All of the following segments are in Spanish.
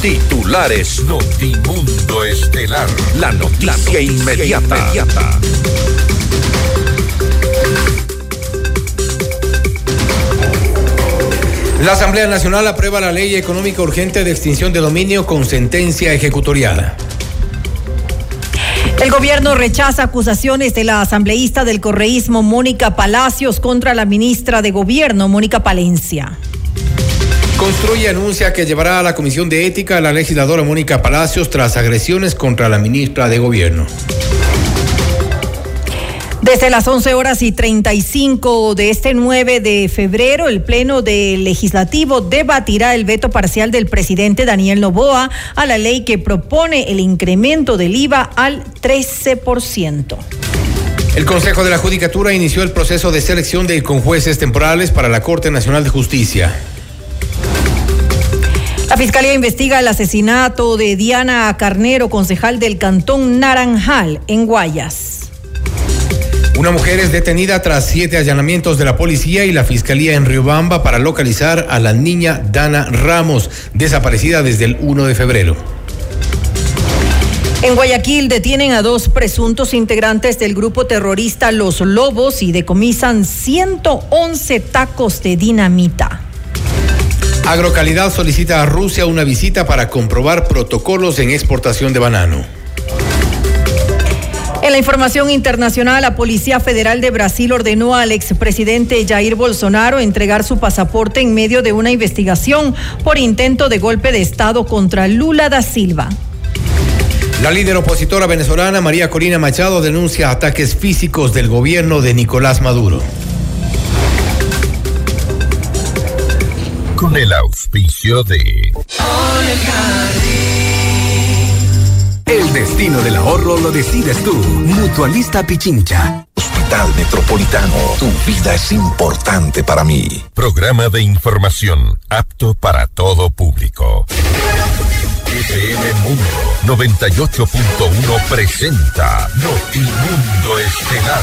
Titulares Notimundo Estelar. La noticia, inmediata. inmediata. La Asamblea Nacional aprueba la ley económica urgente de extinción de dominio con sentencia ejecutoriada. El gobierno rechaza acusaciones de la asambleísta del correísmo Mónica Palacios contra la ministra de Gobierno Mónica Palencia. Construye anuncia que llevará a la Comisión de Ética a la legisladora Mónica Palacios tras agresiones contra la ministra de Gobierno. Desde las 11 horas y 35 de este 9 de febrero, el Pleno del Legislativo debatirá el veto parcial del presidente Daniel Novoa a la ley que propone el incremento del IVA al 13%. El Consejo de la Judicatura inició el proceso de selección de conjueces temporales para la Corte Nacional de Justicia. La Fiscalía investiga el asesinato de Diana Carnero, concejal del Cantón Naranjal, en Guayas. Una mujer es detenida tras siete allanamientos de la policía y la fiscalía en Riobamba para localizar a la niña Dana Ramos, desaparecida desde el 1 de febrero. En Guayaquil detienen a dos presuntos integrantes del grupo terrorista Los Lobos y decomisan 111 tacos de dinamita. Agrocalidad solicita a Rusia una visita para comprobar protocolos en exportación de banano. En la información internacional, la Policía Federal de Brasil ordenó al expresidente Jair Bolsonaro entregar su pasaporte en medio de una investigación por intento de golpe de Estado contra Lula da Silva. La líder opositora venezolana María Corina Machado denuncia ataques físicos del gobierno de Nicolás Maduro. Con el auspicio de... El destino del ahorro lo decides tú. Mutualista Pichincha. Hospital Metropolitano. Tu vida es importante para mí. Programa de información apto para todo público. FM Mundo 98.1 presenta Notimundo Estelar.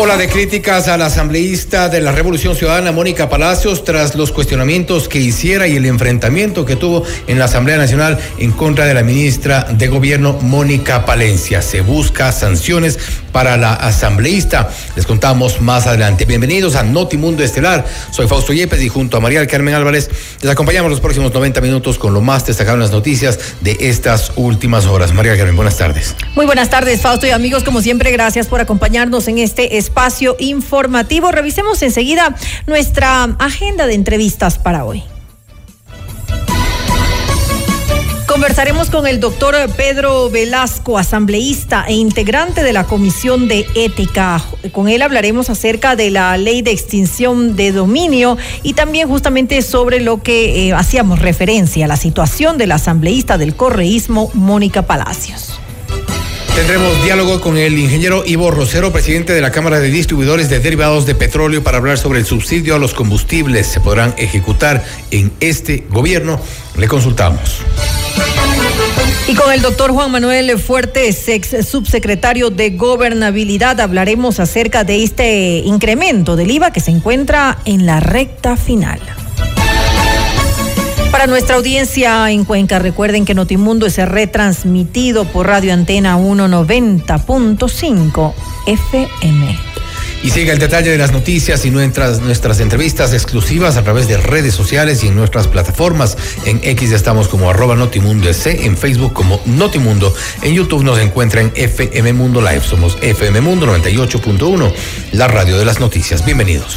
Ola de críticas a la asambleísta de la Revolución Ciudadana, Mónica Palacios, tras los cuestionamientos que hiciera y el enfrentamiento que tuvo en la Asamblea Nacional en contra de la ministra de Gobierno, Mónica Palencia. Se busca sanciones para la asambleísta. Les contamos más adelante. Bienvenidos a Notimundo Estelar. Soy Fausto Yepes y junto a María Carmen Álvarez les acompañamos los próximos 90 minutos con lo más destacado en las noticias de estas últimas horas. María Carmen, buenas tardes. Muy buenas tardes, Fausto y amigos. Como siempre, gracias por acompañarnos en este espacio informativo. Revisemos enseguida nuestra agenda de entrevistas para hoy. Conversaremos con el doctor Pedro Velasco, asambleísta e integrante de la Comisión de Ética. Con él hablaremos acerca de la ley de extinción de dominio y también justamente sobre lo que eh, hacíamos referencia, la situación de la asambleísta del correísmo, Mónica Palacios. Tendremos diálogo con el ingeniero Ivo Rosero, presidente de la Cámara de Distribuidores de Derivados de Petróleo, para hablar sobre el subsidio a los combustibles. Se podrán ejecutar en este gobierno. Le consultamos. Y con el doctor Juan Manuel Fuertes, ex subsecretario de Gobernabilidad, hablaremos acerca de este incremento del IVA que se encuentra en la recta final. Para nuestra audiencia en Cuenca, recuerden que Notimundo es retransmitido por Radio Antena 190.5 FM. Y sigue el detalle de las noticias y nuestras, nuestras entrevistas exclusivas a través de redes sociales y en nuestras plataformas. En X estamos como arroba Notimundo S, en Facebook como Notimundo, en YouTube nos encuentran FM Mundo Live, somos FM Mundo 98.1, la radio de las noticias. Bienvenidos.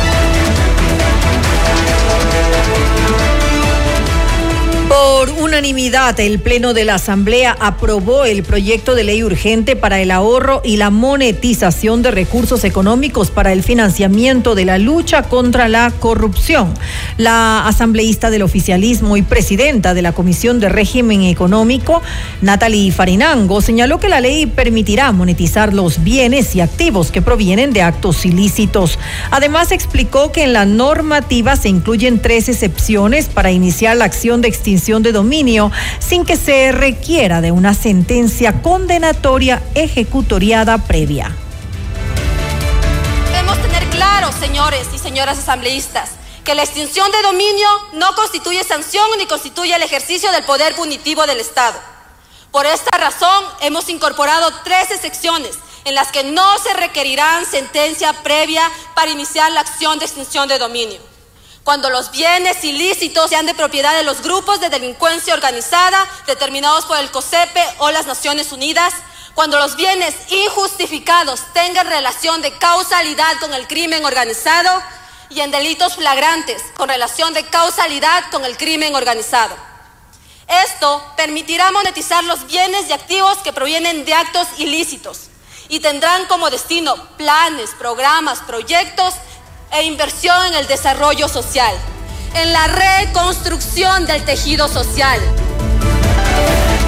Por unanimidad, el Pleno de la Asamblea aprobó el proyecto de ley urgente para el ahorro y la monetización de recursos económicos para el financiamiento de la lucha contra la corrupción. La asambleísta del oficialismo y presidenta de la Comisión de Régimen Económico, Natalie Farinango, señaló que la ley permitirá monetizar los bienes y activos que provienen de actos ilícitos. Además, explicó que en la normativa se incluyen tres excepciones para iniciar la acción de extinción de dominio sin que se requiera de una sentencia condenatoria ejecutoriada previa. Debemos tener claro, señores y señoras asambleístas, que la extinción de dominio no constituye sanción ni constituye el ejercicio del poder punitivo del Estado. Por esta razón, hemos incorporado tres secciones en las que no se requerirán sentencia previa para iniciar la acción de extinción de dominio cuando los bienes ilícitos sean de propiedad de los grupos de delincuencia organizada determinados por el COSEPE o las Naciones Unidas, cuando los bienes injustificados tengan relación de causalidad con el crimen organizado y en delitos flagrantes con relación de causalidad con el crimen organizado. Esto permitirá monetizar los bienes y activos que provienen de actos ilícitos y tendrán como destino planes, programas, proyectos e inversión en el desarrollo social, en la reconstrucción del tejido social.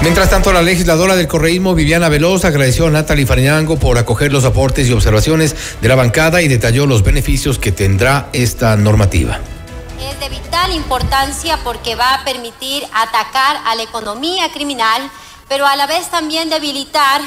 Mientras tanto, la legisladora del correísmo, Viviana Veloz, agradeció a Natalie Farinango por acoger los aportes y observaciones de la bancada y detalló los beneficios que tendrá esta normativa. Es de vital importancia porque va a permitir atacar a la economía criminal, pero a la vez también debilitar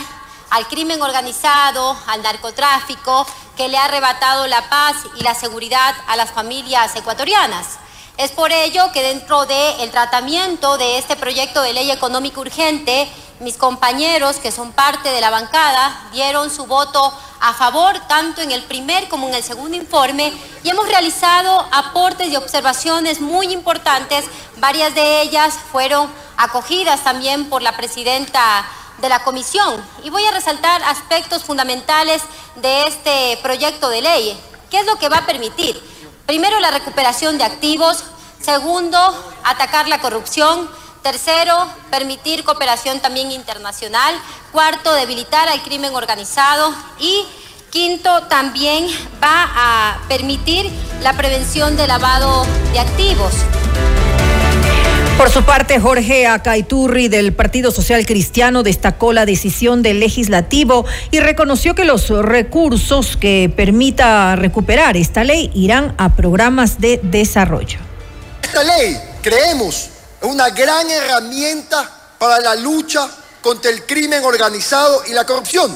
al crimen organizado, al narcotráfico que le ha arrebatado la paz y la seguridad a las familias ecuatorianas. Es por ello que dentro del tratamiento de este proyecto de ley económica urgente, mis compañeros que son parte de la bancada dieron su voto a favor tanto en el primer como en el segundo informe y hemos realizado aportes y observaciones muy importantes. Varias de ellas fueron acogidas también por la presidenta de la comisión y voy a resaltar aspectos fundamentales de este proyecto de ley. ¿Qué es lo que va a permitir? Primero, la recuperación de activos. Segundo, atacar la corrupción. Tercero, permitir cooperación también internacional. Cuarto, debilitar al crimen organizado. Y quinto, también va a permitir la prevención de lavado de activos. Por su parte, Jorge Acaiturri del Partido Social Cristiano destacó la decisión del legislativo y reconoció que los recursos que permita recuperar esta ley irán a programas de desarrollo. Esta ley, creemos, es una gran herramienta para la lucha contra el crimen organizado y la corrupción,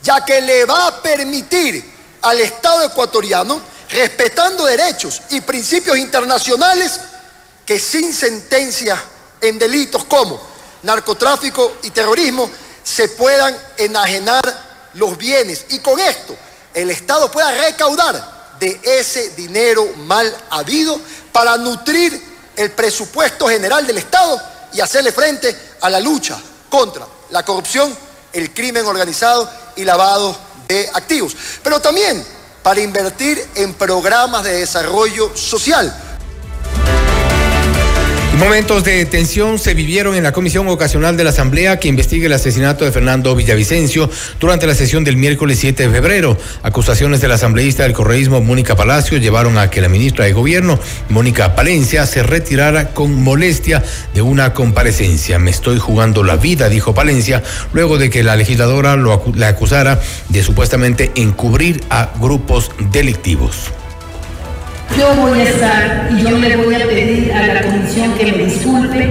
ya que le va a permitir al Estado ecuatoriano, respetando derechos y principios internacionales, que sin sentencia en delitos como narcotráfico y terrorismo se puedan enajenar los bienes y con esto el Estado pueda recaudar de ese dinero mal habido para nutrir el presupuesto general del Estado y hacerle frente a la lucha contra la corrupción, el crimen organizado y lavado de activos. Pero también para invertir en programas de desarrollo social Momentos de tensión se vivieron en la comisión ocasional de la Asamblea que investiga el asesinato de Fernando Villavicencio durante la sesión del miércoles 7 de febrero. Acusaciones de la asambleísta del correísmo Mónica Palacio llevaron a que la ministra de Gobierno, Mónica Palencia, se retirara con molestia de una comparecencia. Me estoy jugando la vida, dijo Palencia, luego de que la legisladora la acusara de supuestamente encubrir a grupos delictivos. Yo voy a estar y yo le voy a pedir a la comisión que me disculpe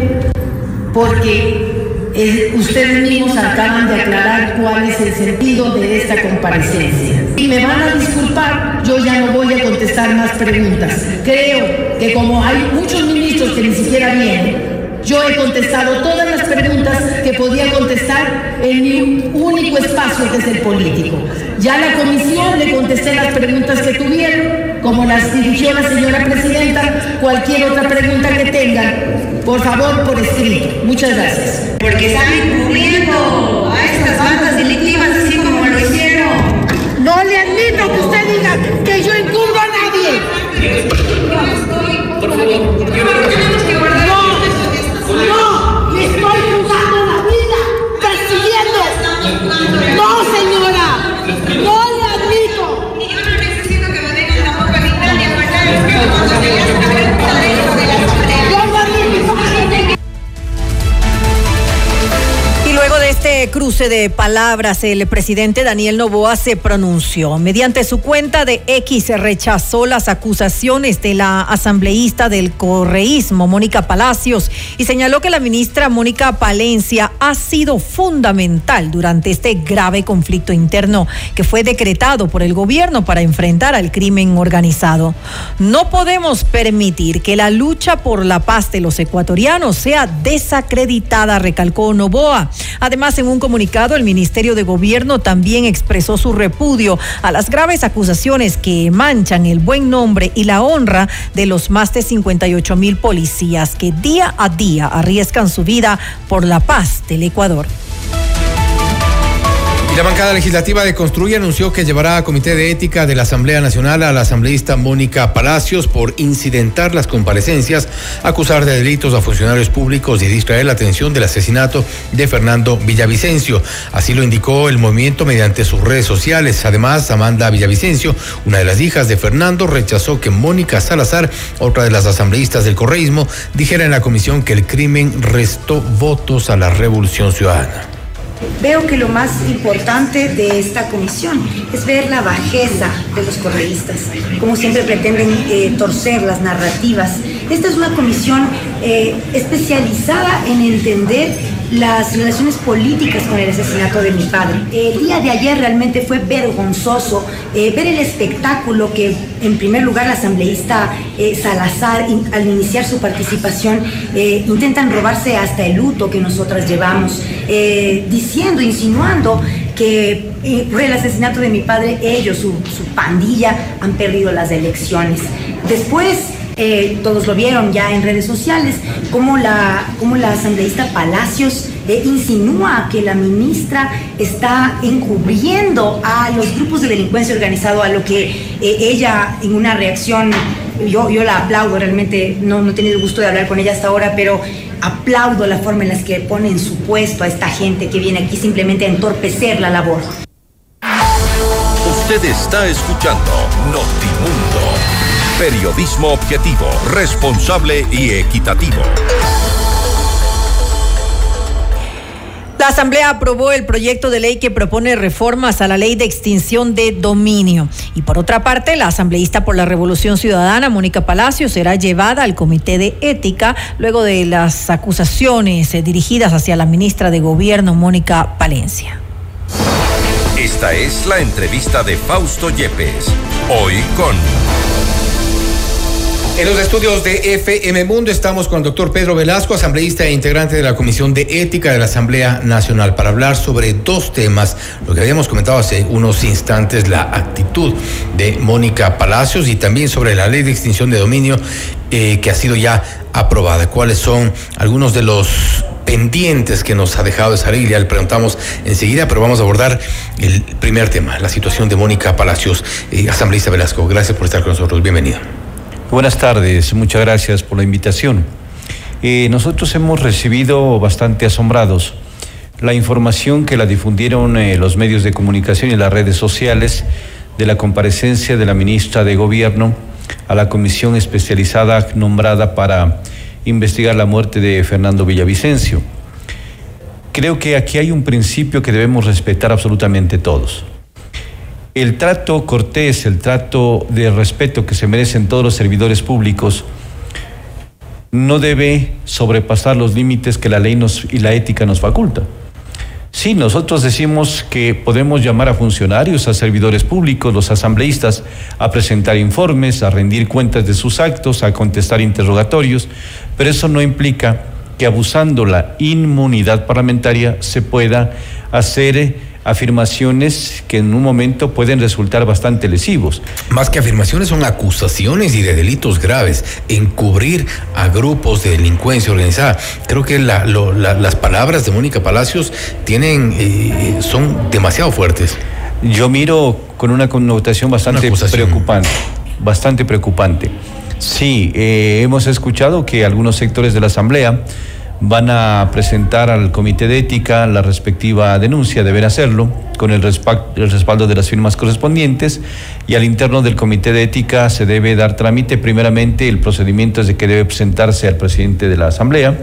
porque eh, ustedes mismos acaban de aclarar cuál es el sentido de esta comparecencia. Y me van a disculpar, yo ya no voy a contestar más preguntas. Creo que como hay muchos ministros que ni siquiera vienen, yo he contestado todas las preguntas que podía contestar en mi único espacio que es el político. Ya la comisión le contesté las preguntas que tuvieron, como las dirigió la señora presidenta, cualquier otra pregunta que tengan, por favor, por escrito. Muchas gracias. Porque están encubriendo a estas bandas delictivas así como lo hicieron. No le admito que usted diga que yo encubro a nadie. Por favor, este cruce de palabras, el presidente Daniel Novoa se pronunció. Mediante su cuenta de X rechazó las acusaciones de la asambleísta del correísmo, Mónica Palacios, y señaló que la ministra Mónica Palencia ha sido fundamental durante este grave conflicto interno que fue decretado por el gobierno para enfrentar al crimen organizado. No podemos permitir que la lucha por la paz de los ecuatorianos sea desacreditada, recalcó Novoa. Además, en un comunicado, el Ministerio de Gobierno también expresó su repudio a las graves acusaciones que manchan el buen nombre y la honra de los más de 58 mil policías que día a día arriesgan su vida por la paz del Ecuador. La bancada legislativa de Construye anunció que llevará a Comité de Ética de la Asamblea Nacional a la asambleísta Mónica Palacios por incidentar las comparecencias, acusar de delitos a funcionarios públicos y distraer la atención del asesinato de Fernando Villavicencio. Así lo indicó el movimiento mediante sus redes sociales. Además, Amanda Villavicencio, una de las hijas de Fernando, rechazó que Mónica Salazar, otra de las asambleístas del correísmo, dijera en la comisión que el crimen restó votos a la revolución ciudadana. Veo que lo más importante de esta comisión es ver la bajeza de los correístas, como siempre pretenden eh, torcer las narrativas. Esta es una comisión eh, especializada en entender las relaciones políticas con el asesinato de mi padre. El día de ayer realmente fue vergonzoso eh, ver el espectáculo que en primer lugar la asambleísta eh, Salazar al iniciar su participación intentan robarse hasta el luto que nosotras llevamos, diciendo, insinuando que por el asesinato de mi padre ellos, su, su pandilla, han perdido las elecciones. Después eh, todos lo vieron ya en redes sociales, como la, como la asambleísta Palacios eh, insinúa que la ministra está encubriendo a los grupos de delincuencia organizado, a lo que eh, ella en una reacción, yo, yo la aplaudo, realmente no, no he tenido el gusto de hablar con ella hasta ahora, pero aplaudo la forma en la que pone en su puesto a esta gente que viene aquí simplemente a entorpecer la labor. Usted está escuchando Notimundo. Periodismo objetivo, responsable y equitativo. La Asamblea aprobó el proyecto de ley que propone reformas a la ley de extinción de dominio. Y por otra parte, la asambleísta por la Revolución Ciudadana, Mónica Palacio, será llevada al Comité de Ética luego de las acusaciones eh, dirigidas hacia la ministra de Gobierno, Mónica Palencia. Esta es la entrevista de Fausto Yepes. Hoy con En los estudios de FM Mundo estamos con el doctor Pedro Velasco, asambleísta e integrante de la Comisión de Ética de la Asamblea Nacional, para hablar sobre dos temas. Lo que habíamos comentado hace unos instantes, la actitud de Mónica Palacios y también sobre la ley de extinción de dominio eh, que ha sido ya aprobada. ¿Cuáles son algunos de los pendientes que nos ha dejado esa ley? Ya le preguntamos enseguida, pero vamos a abordar el primer tema, la situación de Mónica Palacios. Eh, asambleísta Velasco, gracias por estar con nosotros. Bienvenido. Buenas tardes, muchas gracias por la invitación. Eh, nosotros hemos recibido bastante asombrados la información que la difundieron eh, los medios de comunicación y las redes sociales de la comparecencia de la ministra de Gobierno a la comisión especializada nombrada para investigar la muerte de Fernando Villavicencio. Creo que aquí hay un principio que debemos respetar absolutamente todos. El trato cortés, el trato de respeto que se merecen todos los servidores públicos no debe sobrepasar los límites que la ley y la ética nos faculta. Sí, nosotros decimos que podemos llamar a funcionarios, a servidores públicos, los asambleístas, a presentar informes, a rendir cuentas de sus actos, a contestar interrogatorios, pero eso no implica que abusando la inmunidad parlamentaria se pueda hacer eh, afirmaciones que en un momento pueden resultar bastante lesivos. Más que afirmaciones son acusaciones y de delitos graves, encubrir a grupos de delincuencia organizada. Creo que la- lo- la- las palabras de Mónica Palacios tienen, eh, son demasiado fuertes. Yo miro con una connotación bastante Una preocupante, bastante preocupante. Sí, eh, hemos escuchado que algunos sectores de la Asamblea van a presentar al Comité de Ética la respectiva denuncia, deben hacerlo con el, respaldo de las firmas correspondientes y al interno del Comité de Ética se debe dar trámite. Primeramente, el procedimiento es de que debe presentarse al presidente de la Asamblea.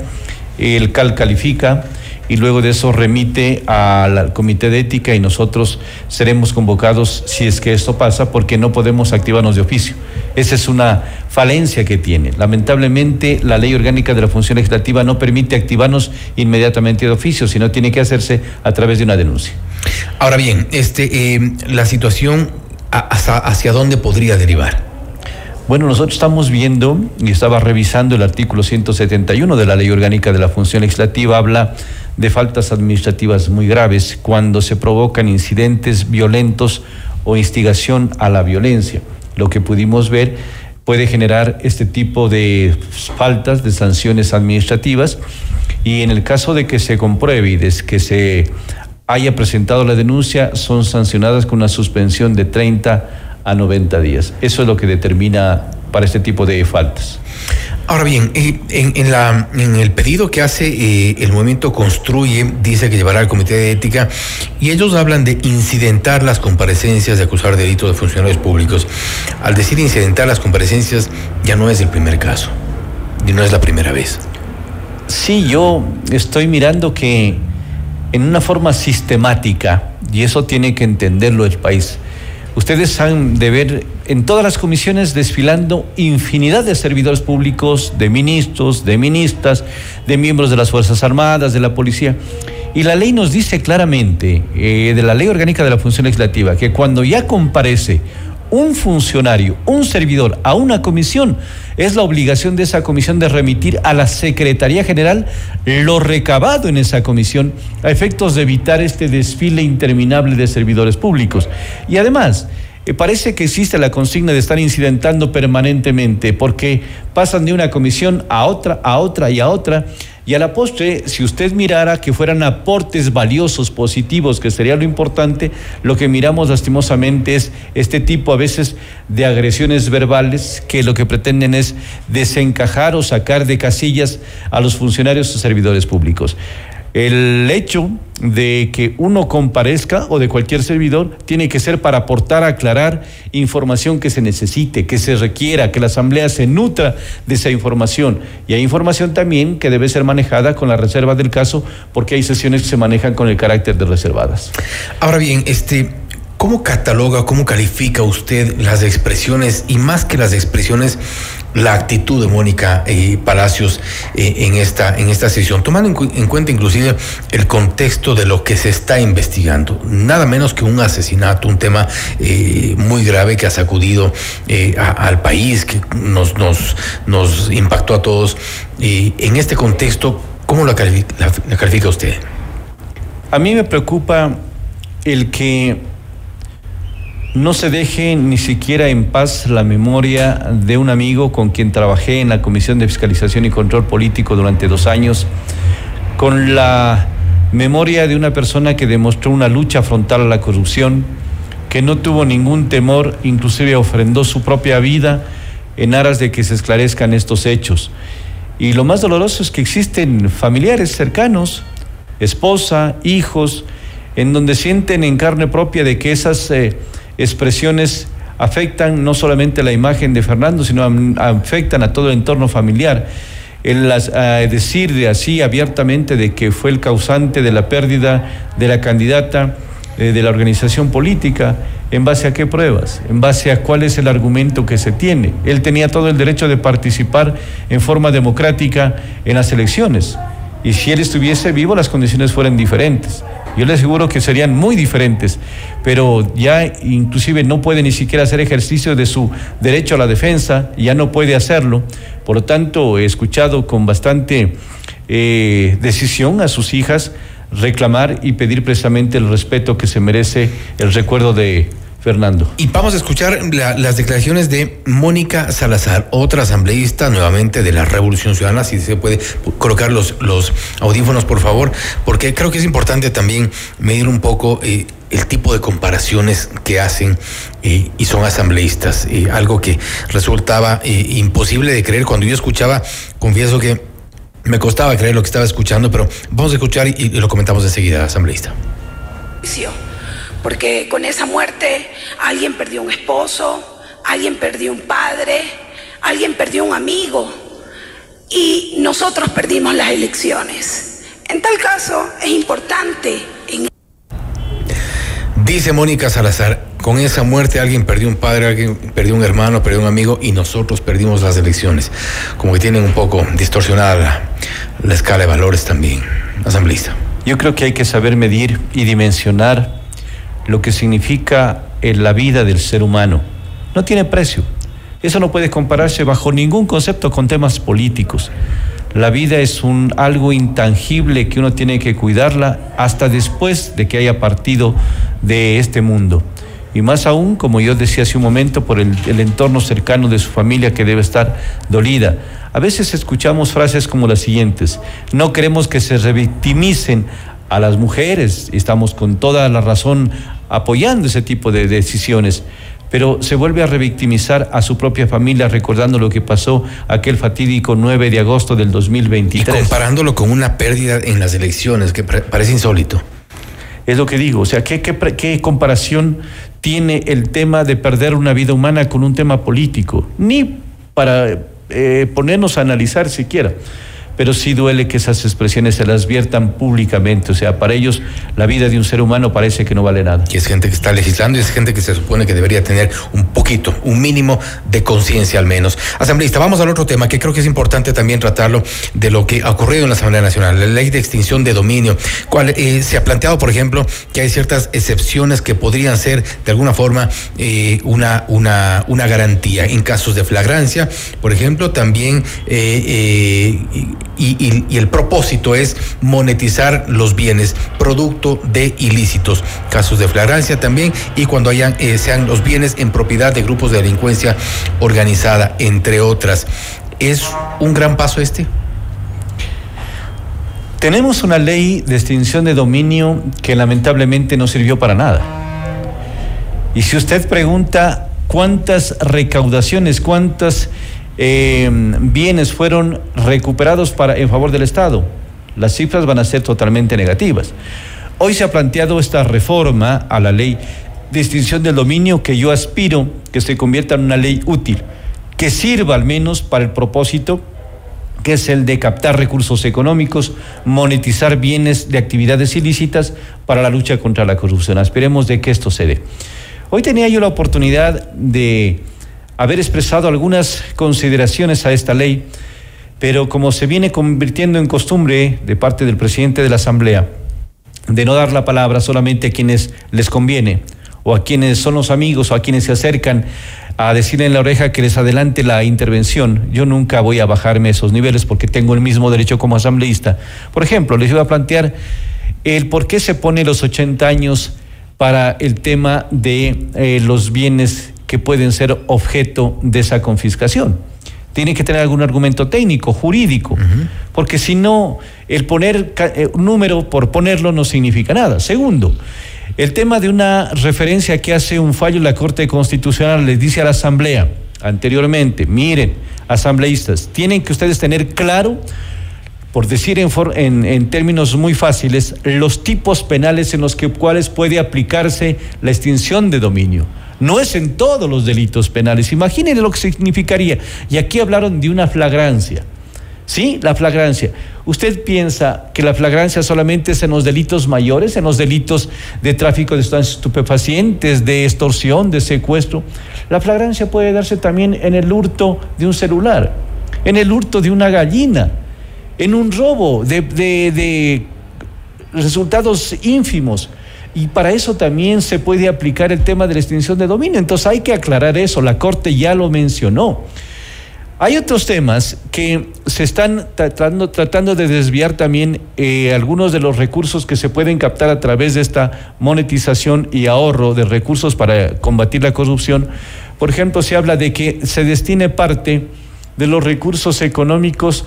El CAL califica y luego de eso remite al comité de ética y nosotros seremos convocados si es que esto pasa porque no podemos activarnos de oficio. Esa es una falencia que tiene. Lamentablemente la ley orgánica de la función legislativa no permite activarnos inmediatamente de oficio, sino tiene que hacerse a través de una denuncia. Ahora bien, este, eh, la situación hacia, hacia dónde podría derivar. Bueno, nosotros estamos viendo y estaba revisando el artículo 171 de la Ley Orgánica de la Función Legislativa, habla de faltas administrativas muy graves cuando se provocan incidentes violentos o instigación a la violencia. Lo que pudimos ver puede generar este tipo de faltas, de sanciones administrativas y en el caso de que se compruebe y de que se haya presentado la denuncia, son sancionadas con una suspensión de 30 a 90 días. Eso es lo que determina para este tipo de faltas. Ahora bien, eh, en, el pedido que hace eh, el movimiento Construye, dice que llevará al Comité de Ética y ellos hablan de incidentar las comparecencias de acusar delitos de funcionarios públicos. Al decir incidentar las comparecencias, ya no es el primer caso y no es la primera vez. Sí, yo estoy mirando que en una forma sistemática, y eso tiene que entenderlo el país, Ustedes han de ver en todas las comisiones desfilando infinidad de servidores públicos, de ministros, de ministras, de miembros de las Fuerzas Armadas, de la policía. Y la ley nos dice claramente, eh, de la ley orgánica de la función legislativa, que cuando ya comparece un funcionario, un servidor a una comisión, es la obligación de esa comisión de remitir a la Secretaría General lo recabado en esa comisión a efectos de evitar este desfile interminable de servidores públicos. Y además, eh, parece que existe la consigna de estar incidentando permanentemente porque pasan de una comisión a otra, a otra y a otra y a la postre, si usted mirara que fueran aportes valiosos, positivos, que sería lo importante, lo que miramos lastimosamente es este tipo a veces de agresiones verbales que lo que pretenden es desencajar o sacar de casillas a los funcionarios o servidores públicos. El hecho de que uno comparezca o de cualquier servidor tiene que ser para aportar, aclarar información que se necesite, que se requiera, que la Asamblea se nutra de esa información. Y hay información también que debe ser manejada con la reserva del caso porque hay sesiones que se manejan con el carácter de reservadas. Ahora bien, este ¿Cómo cataloga, cómo califica usted las expresiones y más que las expresiones, la actitud de Mónica eh, Palacios eh, en, esta, en esta sesión, tomando en, cuenta inclusive el contexto de lo que se está investigando? Nada menos que un asesinato, un tema eh, muy grave que ha sacudido al país, que nos, nos, nos impactó a todos. en este contexto, ¿cómo la califica usted? A mí me preocupa el que no se deje ni siquiera en paz la memoria de un amigo con quien trabajé en la Comisión de Fiscalización y Control Político durante dos años, con la memoria de una persona que demostró una lucha frontal a la corrupción, que no tuvo ningún temor, inclusive ofrendó su propia vida en aras de que se esclarezcan estos hechos. Y lo más doloroso es que existen familiares cercanos, esposa, hijos, en donde sienten en carne propia de que esas... Eh, expresiones afectan no solamente la imagen de Fernando, sino afectan a todo el entorno familiar. El decir de así abiertamente de que fue el causante de la pérdida de la candidata eh, de la organización política, ¿en base a qué pruebas? ¿En base a cuál es el argumento que se tiene? Él tenía todo el derecho de participar en forma democrática en las elecciones. Y si él estuviese vivo, las condiciones fueran diferentes. Yo le aseguro que serían muy diferentes, pero ya inclusive no puede ni siquiera hacer ejercicio de su derecho a la defensa, ya no puede hacerlo. Por lo tanto, he escuchado con bastante eh, decisión a sus hijas reclamar y pedir precisamente el respeto que se merece el recuerdo de Fernando. Y vamos a escuchar las declaraciones de Mónica Salazar, otra asambleísta nuevamente de la Revolución Ciudadana, si se puede colocar los, los audífonos, por favor, porque creo que es importante también medir un poco eh, el tipo de comparaciones que hacen eh, y son asambleístas, eh, algo que resultaba imposible de creer cuando yo escuchaba, confieso que Me costaba creer lo que estaba escuchando, pero vamos a escuchar y, y lo comentamos enseguida, asambleísta. Porque con esa muerte alguien perdió un esposo, alguien perdió un padre, alguien perdió un amigo y nosotros perdimos las elecciones. En tal caso es importante en Dice Mónica Salazar, con esa muerte alguien perdió un padre, alguien perdió un hermano, perdió un amigo y nosotros perdimos las elecciones. Como que tienen un poco distorsionada la, la escala de valores también. Asambleísta. Yo creo que hay que saber medir y dimensionar lo que significa en la vida del ser humano. No tiene precio. Eso no puede compararse bajo ningún concepto con temas políticos. La vida es un algo intangible que uno tiene que cuidarla hasta después de que haya partido de este mundo. Y más aún, como yo decía hace un momento, por el, el entorno cercano de su familia que debe estar dolida. A veces escuchamos frases como las siguientes, no queremos que se revictimicen a las mujeres, estamos con toda la razón apoyando ese tipo de decisiones, pero se vuelve a revictimizar a su propia familia recordando lo que pasó aquel fatídico 9 de agosto del 2023. Y comparándolo con una pérdida en las elecciones, que parece insólito. Es lo que digo, o sea, ¿qué, qué, qué comparación tiene el tema de perder una vida humana con un tema político? Ni para eh, ponernos a analizar siquiera pero sí duele que esas expresiones se las viertan públicamente. O sea, para ellos la vida de un ser humano parece que no vale nada. Y es gente que está legislando y es gente que se supone que debería tener un poquito, un mínimo de conciencia al menos. Asambleísta, vamos al otro tema que creo que es importante también tratarlo de lo que ha ocurrido en la Asamblea Nacional, la ley de extinción de dominio. Cual, eh, se ha planteado, por ejemplo, que hay ciertas excepciones que podrían ser de alguna forma eh, una, una, una garantía en casos de flagrancia, por ejemplo, también eh, y, el propósito es monetizar los bienes producto de ilícitos, casos de flagrancia también y cuando hayan eh, sean los bienes en propiedad de grupos de delincuencia organizada, entre otras. ¿Es un gran paso este? Tenemos una ley de extinción de dominio que lamentablemente no sirvió para nada. Y si usted pregunta cuántas recaudaciones, cuántas eh, bienes fueron recuperados para, en favor del Estado. Las cifras van a ser totalmente negativas. Hoy se ha planteado esta reforma a la ley de extinción del dominio que yo aspiro que se convierta en una ley útil, que sirva al menos para el propósito que es el de captar recursos económicos, monetizar bienes de actividades ilícitas para la lucha contra la corrupción. Esperemos de que esto se dé. Hoy tenía yo la oportunidad de haber expresado algunas consideraciones a esta ley, pero como se viene convirtiendo en costumbre de parte del presidente de la Asamblea, de no dar la palabra solamente a quienes les conviene, o a quienes son los amigos, o a quienes se acercan a decirle en la oreja que les adelante la intervención. Yo nunca voy a bajarme esos niveles porque tengo el mismo derecho como asambleísta. Por ejemplo, les iba a plantear el por qué se pone los 80 años para el tema de eh, los bienes que pueden ser objeto de esa confiscación. Tiene que tener algún argumento técnico, jurídico, uh -huh. porque si no, el poner un número por ponerlo no significa nada. Segundo, el tema de una referencia que hace un fallo la Corte Constitucional les dice a la Asamblea anteriormente, miren, asambleístas, tienen que ustedes tener claro por decir en, for, en, en, términos muy fáciles, los tipos penales en los que, cuales puede aplicarse la extinción de dominio. No es en todos los delitos penales. Imaginen lo que significaría. Y aquí hablaron de una flagrancia. ¿Sí? La flagrancia. ¿Usted piensa que la flagrancia solamente es en los delitos mayores, en los delitos de tráfico de sustancias estupefacientes, de extorsión, de secuestro? La flagrancia puede darse también en el hurto de un celular, en el hurto de una gallina, en un robo de, resultados ínfimos. Y para eso también se puede aplicar el tema de la extinción de dominio. Entonces hay que aclarar eso, la Corte ya lo mencionó. Hay otros temas que se están tratando, tratando de desviar también eh, algunos de los recursos que se pueden captar a través de esta monetización y ahorro de recursos para combatir la corrupción. Por ejemplo, se habla de que se destine parte de los recursos económicos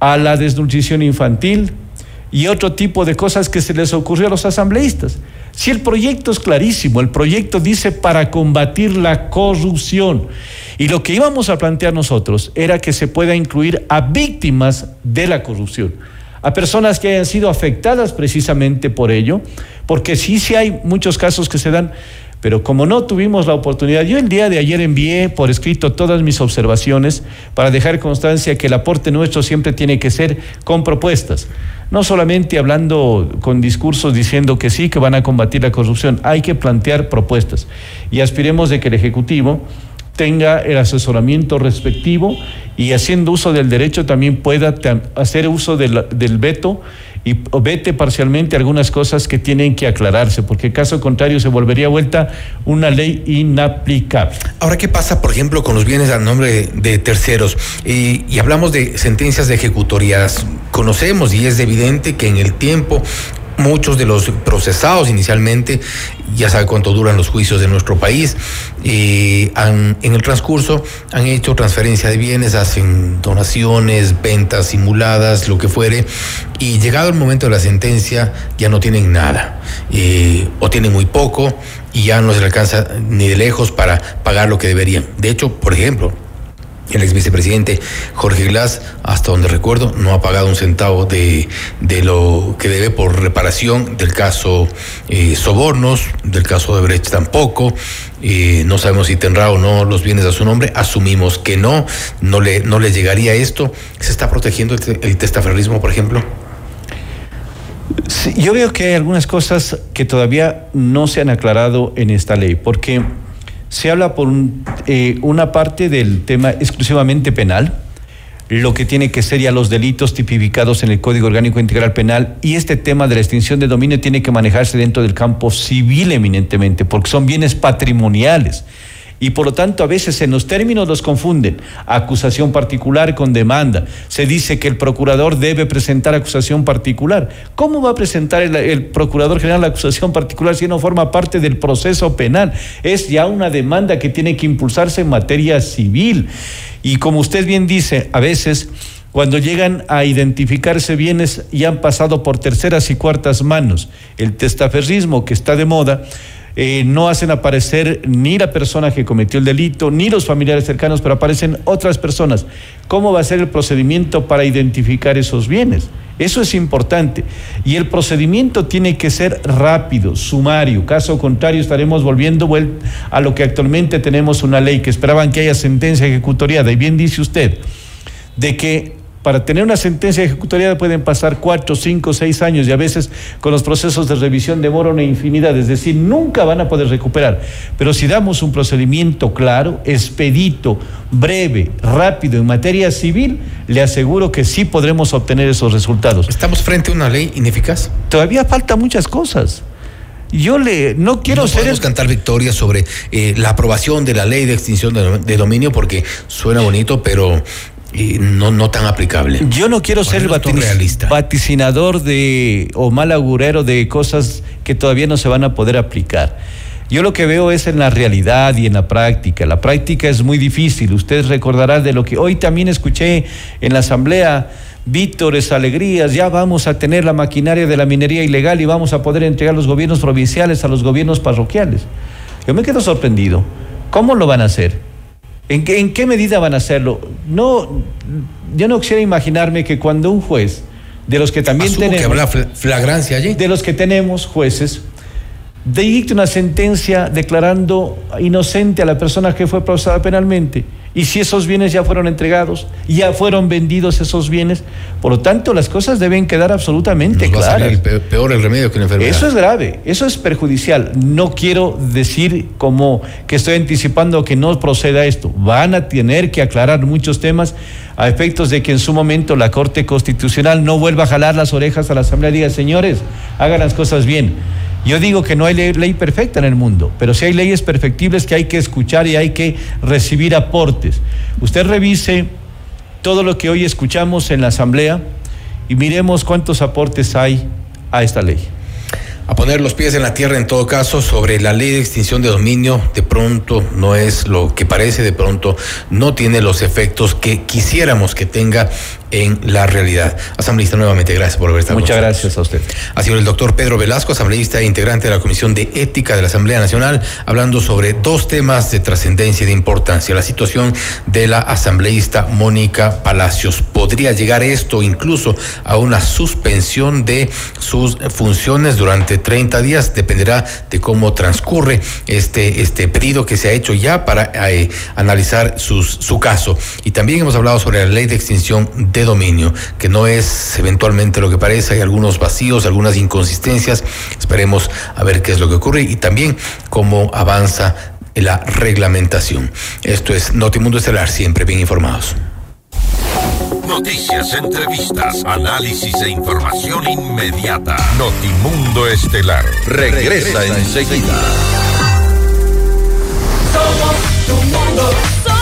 a la desnutrición infantil y otro tipo de cosas que se les ocurrió a los asambleístas. Si el proyecto es clarísimo, el proyecto dice para combatir la corrupción. Y lo que íbamos a plantear nosotros era que se pueda incluir a víctimas de la corrupción, a personas que hayan sido afectadas precisamente por ello, porque sí, sí hay muchos casos que se dan, pero como no tuvimos la oportunidad, yo el día de ayer envié por escrito todas mis observaciones para dejar constancia que el aporte nuestro siempre tiene que ser con propuestas, no solamente hablando con discursos diciendo que sí, que van a combatir la corrupción, hay que plantear propuestas. Y aspiremos de que el Ejecutivo tenga el asesoramiento respectivo y haciendo uso del derecho también pueda hacer uso del, del veto y vete parcialmente algunas cosas que tienen que aclararse, porque caso contrario se volvería vuelta una ley inaplicable. Ahora, ¿qué pasa, por ejemplo, con los bienes a nombre de, terceros? Y, y hablamos de sentencias de ejecutorias. Conocemos y es evidente que en el tiempo muchos de los procesados inicialmente, ya sabe cuánto duran los juicios de nuestro país, han, en el transcurso han hecho transferencia de bienes, hacen donaciones, ventas simuladas, lo que fuere, y llegado el momento de la sentencia ya no tienen nada, o tienen muy poco y ya no se alcanza ni de lejos para pagar lo que deberían. De hecho, por ejemplo, el ex vicepresidente Jorge Glass, hasta donde recuerdo, no ha pagado un centavo de, de lo que debe por reparación del caso eh, Sobornos, del caso de Brecht tampoco. Eh, no sabemos si tendrá o no los bienes a su nombre. Asumimos que no, no le, no le llegaría esto. ¿Se está protegiendo el, el testaferrismo, por ejemplo? Yo veo que hay algunas cosas que todavía no se han aclarado en esta ley, porque se habla por eh, una parte del tema exclusivamente penal, lo que tiene que ser ya los delitos tipificados en el Código Orgánico Integral Penal y este tema de la extinción de dominio tiene que manejarse dentro del campo civil eminentemente, porque son bienes patrimoniales y por lo tanto a veces en los términos los confunden. Acusación particular con demanda. Se dice que el procurador debe presentar acusación particular. ¿Cómo va a presentar el, procurador general la acusación particular si no forma parte del proceso penal? Es ya una demanda que tiene que impulsarse en materia civil. Y como usted bien dice, a veces cuando llegan a identificarse bienes y han pasado por terceras y cuartas manos, el testaferrismo que está de moda, eh, no hacen aparecer ni la persona que cometió el delito, ni los familiares cercanos, pero aparecen otras personas. ¿Cómo va a ser el procedimiento para identificar esos bienes? Eso es importante. Y el procedimiento tiene que ser rápido, sumario. Caso contrario, estaremos volviendo a lo que actualmente tenemos una ley que esperaban que haya sentencia ejecutoriada. Y bien dice usted, de que para tener una sentencia ejecutoriada pueden pasar cuatro, cinco, seis años y a veces con los procesos de revisión demoran una infinidad, es decir, nunca van a poder recuperar. Pero si damos un procedimiento claro, expedito, breve, rápido en materia civil, le aseguro que sí podremos obtener esos resultados. ¿Estamos frente a una ley ineficaz? Todavía falta muchas cosas. Yo le no quiero no ser. Podemos cantar victoria sobre eh, la aprobación de la ley de extinción de, de, dominio porque suena bonito, pero y no, no tan aplicable. Yo no quiero ser vaticinador de o mal augurero de cosas que todavía no se van a poder aplicar. Yo lo que veo es en la realidad y en la práctica. La práctica es muy difícil. Usted recordará de lo que hoy también escuché en la asamblea. Vítores, alegrías, ya vamos a tener la maquinaria de la minería ilegal y vamos a poder entregar los gobiernos provinciales a los gobiernos parroquiales. Yo me quedo sorprendido. ¿Cómo lo van a hacer? ¿En qué, ¿En qué medida van a hacerlo? No, yo no quisiera imaginarme que cuando un juez, de los que también Asumo tenemos. que habrá flagrancia allí. De los que tenemos jueces, dicte una sentencia declarando inocente a la persona que fue procesada penalmente. Y si esos bienes ya fueron entregados, ya fueron vendidos esos bienes, por lo tanto las cosas deben quedar absolutamente Nos va claras. a salir el peor el remedio que una enfermedad. Eso es grave, eso es perjudicial. No quiero decir como que estoy anticipando que no proceda esto. Van a tener que aclarar muchos temas a efectos de que en su momento la Corte Constitucional no vuelva a jalar las orejas a la Asamblea y diga, señores, hagan las cosas bien. Yo digo que no hay ley, perfecta en el mundo, pero sí hay leyes perfectibles que hay que escuchar y hay que recibir aportes. Usted revise todo lo que hoy escuchamos en la Asamblea y miremos cuántos aportes hay a esta ley. A poner los pies en la tierra en todo caso sobre la ley de extinción de dominio, de pronto no es lo que parece, de pronto no tiene los efectos que quisiéramos que tenga en la realidad. Asambleísta, nuevamente, gracias por haber estado Muchas gracias a usted. Ha sido el doctor Pedro Velasco, asambleísta e integrante de la Comisión de Ética de la Asamblea Nacional, hablando sobre dos temas de trascendencia y de importancia. La situación de la asambleísta Mónica Palacios. ¿Podría llegar esto incluso a una suspensión de sus funciones durante 30 días? Dependerá de cómo transcurre este, este pedido que se ha hecho ya para eh, analizar sus, su caso. Y también hemos hablado sobre la ley de extinción de dominio, que no es eventualmente lo que parece, hay algunos vacíos, algunas inconsistencias. Esperemos a ver qué es lo que ocurre y también cómo avanza la reglamentación. Esto es Notimundo Estelar, siempre bien informados. Noticias, entrevistas, análisis e información inmediata. Notimundo Estelar regresa, enseguida. Somos tu Mundo.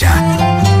Rádio.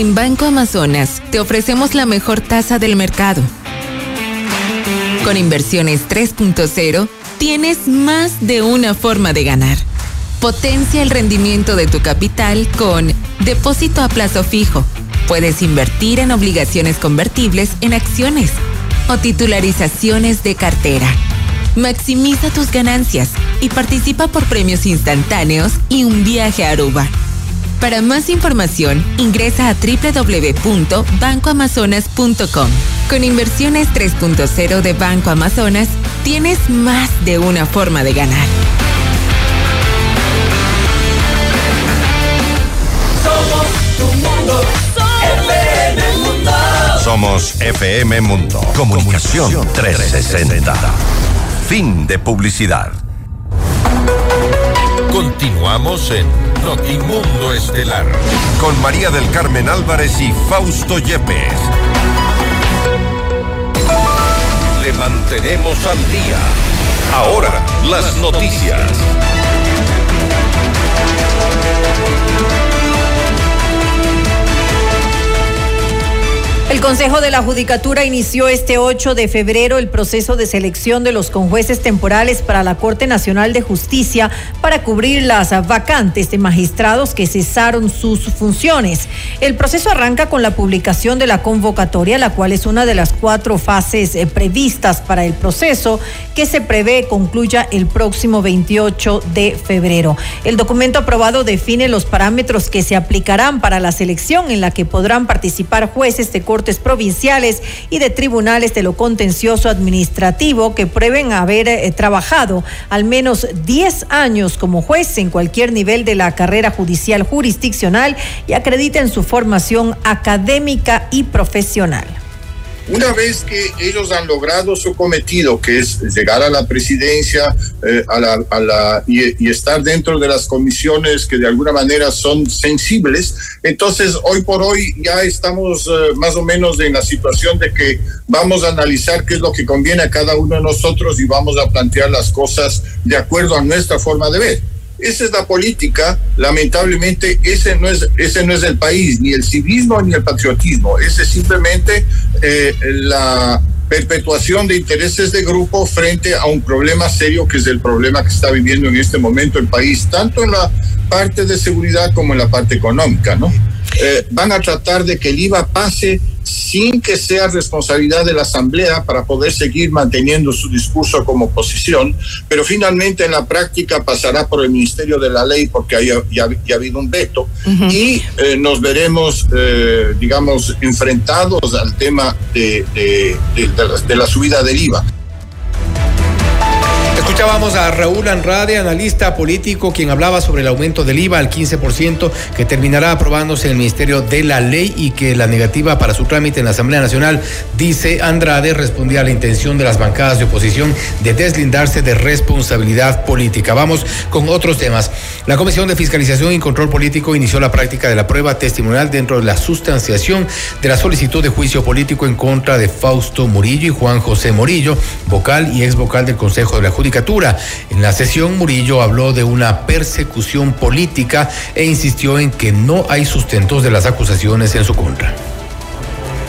En Banco Amazonas te ofrecemos la mejor tasa del mercado. Con inversiones 3.0 tienes más de una forma de ganar. Potencia el rendimiento de tu capital con depósito a plazo fijo. Puedes invertir en obligaciones convertibles en acciones o titularizaciones de cartera. Maximiza tus ganancias y participa por premios instantáneos y un viaje a Aruba. Para más información, ingresa a www.bancoamazonas.com. Con inversiones 3.0 de Banco Amazonas, tienes más de una forma de ganar. Somos tu mundo, FM Mundo. Somos FM Mundo. Comunicación 360. Fin de publicidad. Continuamos en Notimundo Estelar con María del Carmen Álvarez y Fausto Yepes. Le mantenemos al día. Ahora, las noticias. El Consejo de la Judicatura inició este 8 de febrero el proceso de selección de los conjueces temporales para la Corte Nacional de Justicia para cubrir las vacantes de magistrados que cesaron sus funciones. El proceso arranca con la publicación de la convocatoria, la cual es una de las cuatro fases eh, previstas para el proceso que se prevé concluya el próximo 28 de febrero. El documento aprobado define los parámetros que se aplicarán para la selección en la que podrán participar jueces de provinciales y de tribunales de lo contencioso administrativo que prueben haber eh, trabajado al menos 10 años como juez en cualquier nivel de la carrera judicial jurisdiccional y acrediten su formación académica y profesional. Una vez que ellos han logrado su cometido, que es llegar a la presidencia eh, a la, a la, y, estar dentro de las comisiones que de alguna manera son sensibles, entonces hoy por hoy ya estamos eh, más o menos en la situación de que vamos a analizar qué es lo que conviene a cada uno de nosotros y vamos a plantear las cosas de acuerdo a nuestra forma de ver. Esa es la política, lamentablemente ese no es, ese no es el país, ni el civismo ni el patriotismo, ese es simplemente eh, la perpetuación de intereses de grupo frente a un problema serio que es el problema que está viviendo en este momento el país, tanto en la parte de seguridad como en la parte económica, ¿no? Eh, van a tratar de que el IVA pase sin que sea responsabilidad de la Asamblea para poder seguir manteniendo su discurso como oposición, pero finalmente en la práctica pasará por el Ministerio de la Ley porque ya, ya ha habido un veto y eh, nos veremos, eh, digamos, enfrentados al tema de, de, de, de la, de la subida del IVA. Escuchábamos a Raúl Anrade, analista político, quien hablaba sobre el aumento del IVA al 15% que terminará aprobándose en el Ministerio de la Ley y que la negativa para su trámite en la Asamblea Nacional, dice Andrade, respondía a la intención de las bancadas de oposición de deslindarse de responsabilidad política. Vamos con otros temas. La Comisión de Fiscalización y Control Político inició la práctica de la prueba testimonial dentro de la sustanciación de la solicitud de juicio político en contra de Fausto Murillo y Juan José Morillo, vocal y ex vocal del Consejo de la Judicatura. En la sesión, Murillo habló de una persecución política e insistió en que no hay sustentos de las acusaciones en su contra.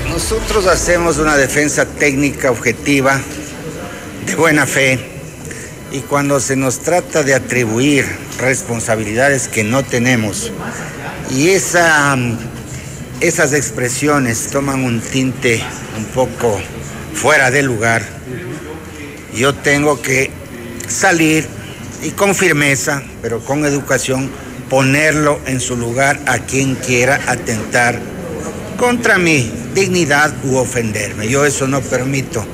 Nosotros hacemos una defensa técnica objetiva, de buena fe, y cuando se nos trata de atribuir responsabilidades que no tenemos, y esa, esas expresiones toman un tinte un poco fuera de lugar, yo tengo que salir y con firmeza, pero con educación, ponerlo en su lugar a quien quiera atentar contra mi dignidad u ofenderme. Yo eso no permito.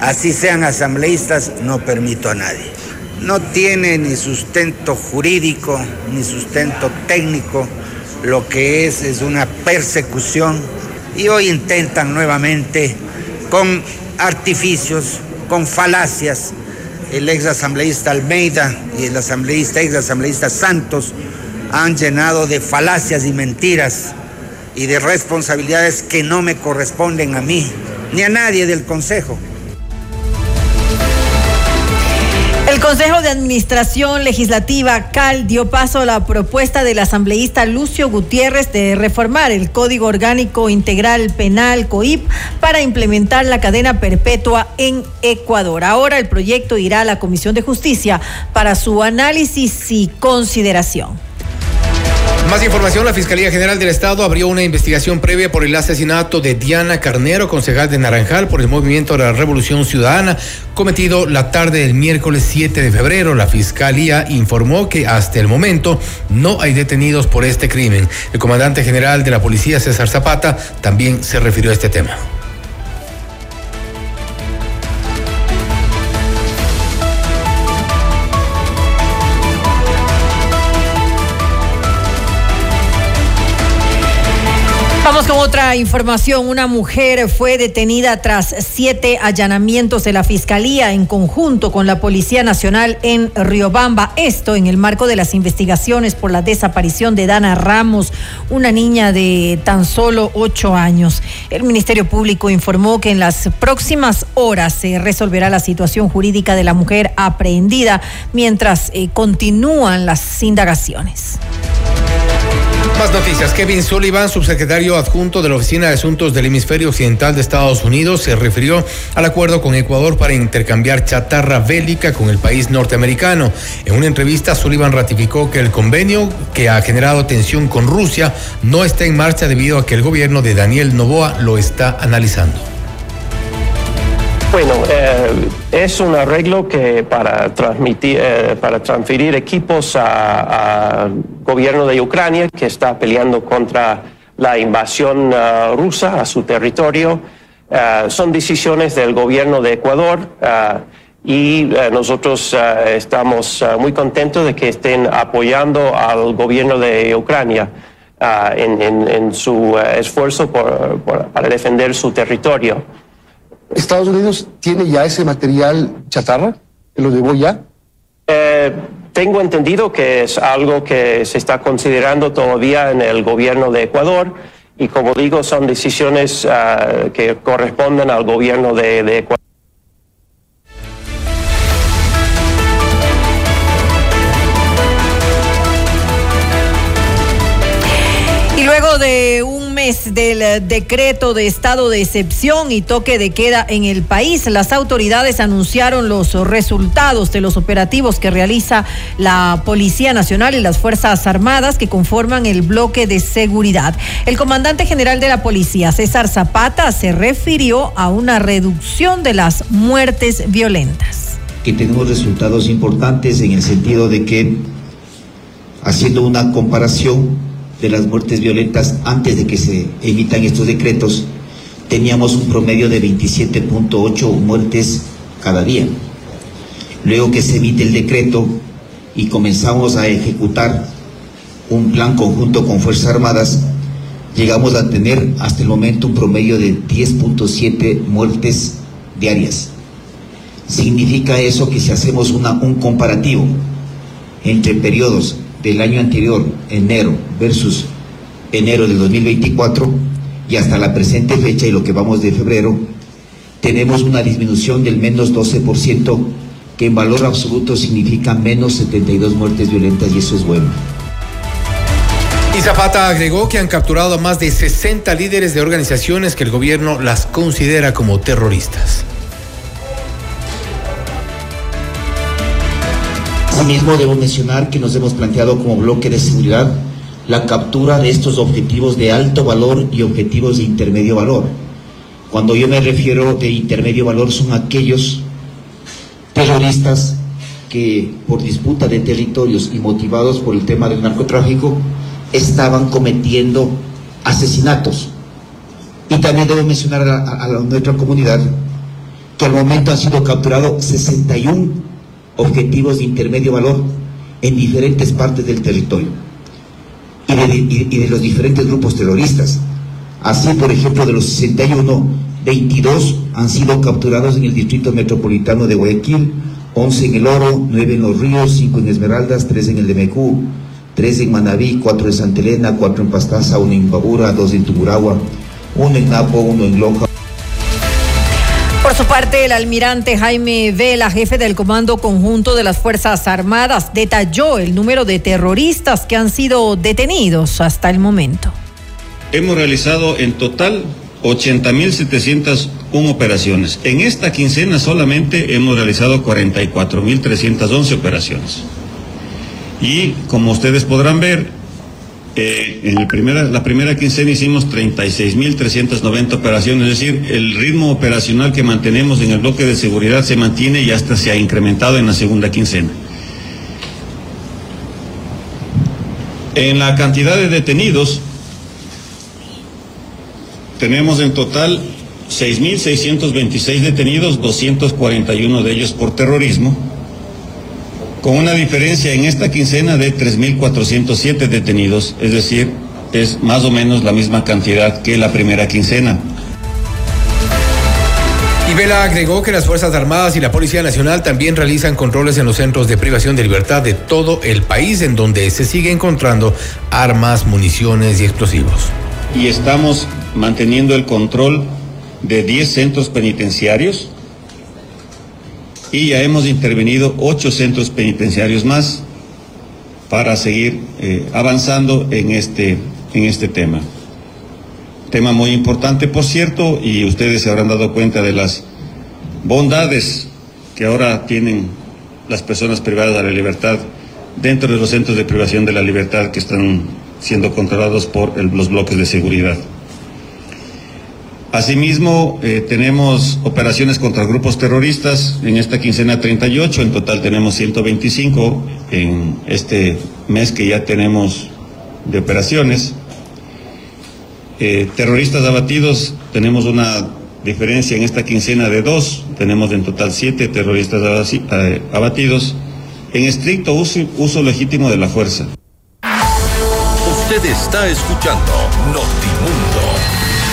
Así sean asambleístas, no permito a nadie. No tiene ni sustento jurídico, ni sustento técnico. Lo que es es una persecución. Y hoy intentan nuevamente con artificios, con falacias, el ex asambleísta Almeida y el asambleísta, ex asambleísta Santos han llenado de falacias y mentiras y de responsabilidades que no me corresponden a mí ni a nadie del Consejo. El Consejo de Administración Legislativa CAL dio paso a la propuesta del asambleísta Lucio Gutiérrez de reformar el Código Orgánico Integral Penal COIP para implementar la cadena perpetua en Ecuador. Ahora el proyecto irá a la Comisión de Justicia para su análisis y consideración. Más información, la Fiscalía General del Estado abrió una investigación previa por el asesinato de Diana Carnero, concejal de Naranjal, por el movimiento de la Revolución Ciudadana, cometido la tarde del miércoles 7 de febrero. La Fiscalía informó que hasta el momento no hay detenidos por este crimen. El comandante general de la Policía, César Zapata, también se refirió a este tema. Vamos con otra información. Una mujer fue detenida tras siete allanamientos de la Fiscalía en conjunto con la Policía Nacional en Riobamba. Esto en el marco de las investigaciones por la desaparición de Dana Ramos, una niña de tan solo ocho años. El Ministerio Público informó que en las próximas horas se resolverá la situación jurídica de la mujer aprehendida mientras eh, continúan las indagaciones. Más noticias. Kevin Sullivan, subsecretario adjunto de la Oficina de Asuntos del Hemisferio Occidental de Estados Unidos, se refirió al acuerdo con Ecuador para intercambiar chatarra bélica con el país norteamericano. En una entrevista, Sullivan ratificó que el convenio que ha generado tensión con Rusia no está en marcha debido a que el gobierno de Daniel Novoa lo está analizando. Bueno, eh, es un arreglo que para transmitir, eh, para transferir equipos al gobierno de Ucrania que está peleando contra la invasión uh, rusa a su territorio. Uh, son decisiones del gobierno de Ecuador uh, y nosotros estamos muy contentos de que estén apoyando al gobierno de Ucrania en, su esfuerzo por, por, para defender su territorio. ¿Estados Unidos tiene ya ese material chatarra? ¿Lo llevó ya? Tengo entendido que es algo que se está considerando todavía en el gobierno de Ecuador y como digo, son decisiones uh, que corresponden al gobierno de, de Ecuador. Y luego de un del eh, decreto de estado de excepción y toque de queda en el país, las autoridades anunciaron los resultados de los operativos que realiza la Policía Nacional y las Fuerzas Armadas que conforman el bloque de seguridad. El comandante general de la policía, César Zapata, se refirió a una reducción de las muertes violentas. Que tenemos resultados importantes en el sentido de que, haciendo una comparación, de las muertes violentas antes de que se emitan estos decretos, teníamos un promedio de 27.8 muertes cada día. Luego que se emite el decreto y comenzamos a ejecutar un plan conjunto con Fuerzas Armadas, llegamos a tener hasta el momento un promedio de 10.7 muertes diarias. Significa eso que si hacemos una, un comparativo entre periodos del año anterior, enero, versus enero del 2024, y hasta la presente fecha y lo que vamos de febrero, tenemos una disminución del menos 12%, que en valor absoluto significa menos 72 muertes violentas y eso es bueno. Y Zapata agregó que han capturado a más de 60 líderes de organizaciones que el gobierno las considera como terroristas. Asimismo, debo mencionar que nos hemos planteado como bloque de seguridad la captura de estos objetivos de alto valor y objetivos de intermedio valor. Cuando yo me refiero de intermedio valor son aquellos terroristas que por disputa de territorios y motivados por el tema del narcotráfico estaban cometiendo asesinatos. Y también debo mencionar a, nuestra comunidad que al momento han sido capturados 61 objetivos de intermedio valor en diferentes partes del territorio y de, y, de, los diferentes grupos terroristas. Así, por ejemplo, de los 61, 22 han sido capturados en el distrito metropolitano de Guayaquil, 11 en el Oro, 9 en Los Ríos, 5 en Esmeraldas, 3 en el Demecú, 3 en Manabí, 4 en Santa Elena, 4 en Pastaza, 1 en Babura, 2 en Tungurahua, 1 en Napo, 1 en Loja. Por su parte, el almirante Jaime Vela, jefe del Comando Conjunto de las Fuerzas Armadas, detalló el número de terroristas que han sido detenidos hasta el momento. Hemos realizado en total 80.701 operaciones. En esta quincena solamente hemos realizado 44.311 operaciones. Y como ustedes podrán ver, eh, en la primera quincena hicimos 36.390 operaciones, es decir, el ritmo operacional que mantenemos en el bloque de seguridad se mantiene y hasta se ha incrementado en la segunda quincena. En la cantidad de detenidos, tenemos en total 6.626 detenidos, 241 de ellos por terrorismo con una diferencia en esta quincena de 3.407 detenidos, es decir, es más o menos la misma cantidad que la primera quincena. Y Vela agregó que las Fuerzas Armadas y la Policía Nacional también realizan controles en los centros de privación de libertad de todo el país, en donde se sigue encontrando armas, municiones y explosivos. Y estamos manteniendo el control de 10 centros penitenciarios, y ya hemos intervenido ocho centros penitenciarios más para seguir eh, avanzando en este, en este tema. Tema muy importante, por cierto, y ustedes se habrán dado cuenta de las bondades que ahora tienen las personas privadas de la libertad dentro de los centros de privación de la libertad que están siendo controlados por los bloques de seguridad. Asimismo, eh, tenemos operaciones contra grupos terroristas en esta quincena 38, en total tenemos 125 en este mes que ya tenemos de operaciones. Eh, terroristas abatidos, tenemos una diferencia en esta quincena de dos, tenemos en total siete terroristas eh, abatidos en estricto uso, uso legítimo de la fuerza. Usted está escuchando Notimundo.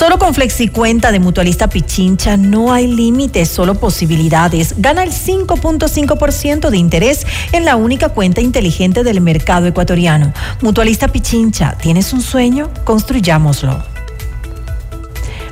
Solo con FlexiCuenta de Mutualista Pichincha no hay límites, solo posibilidades. Gana el 5.5% de interés en la única cuenta inteligente del mercado ecuatoriano. Mutualista Pichincha, ¿tienes un sueño? Construyámoslo.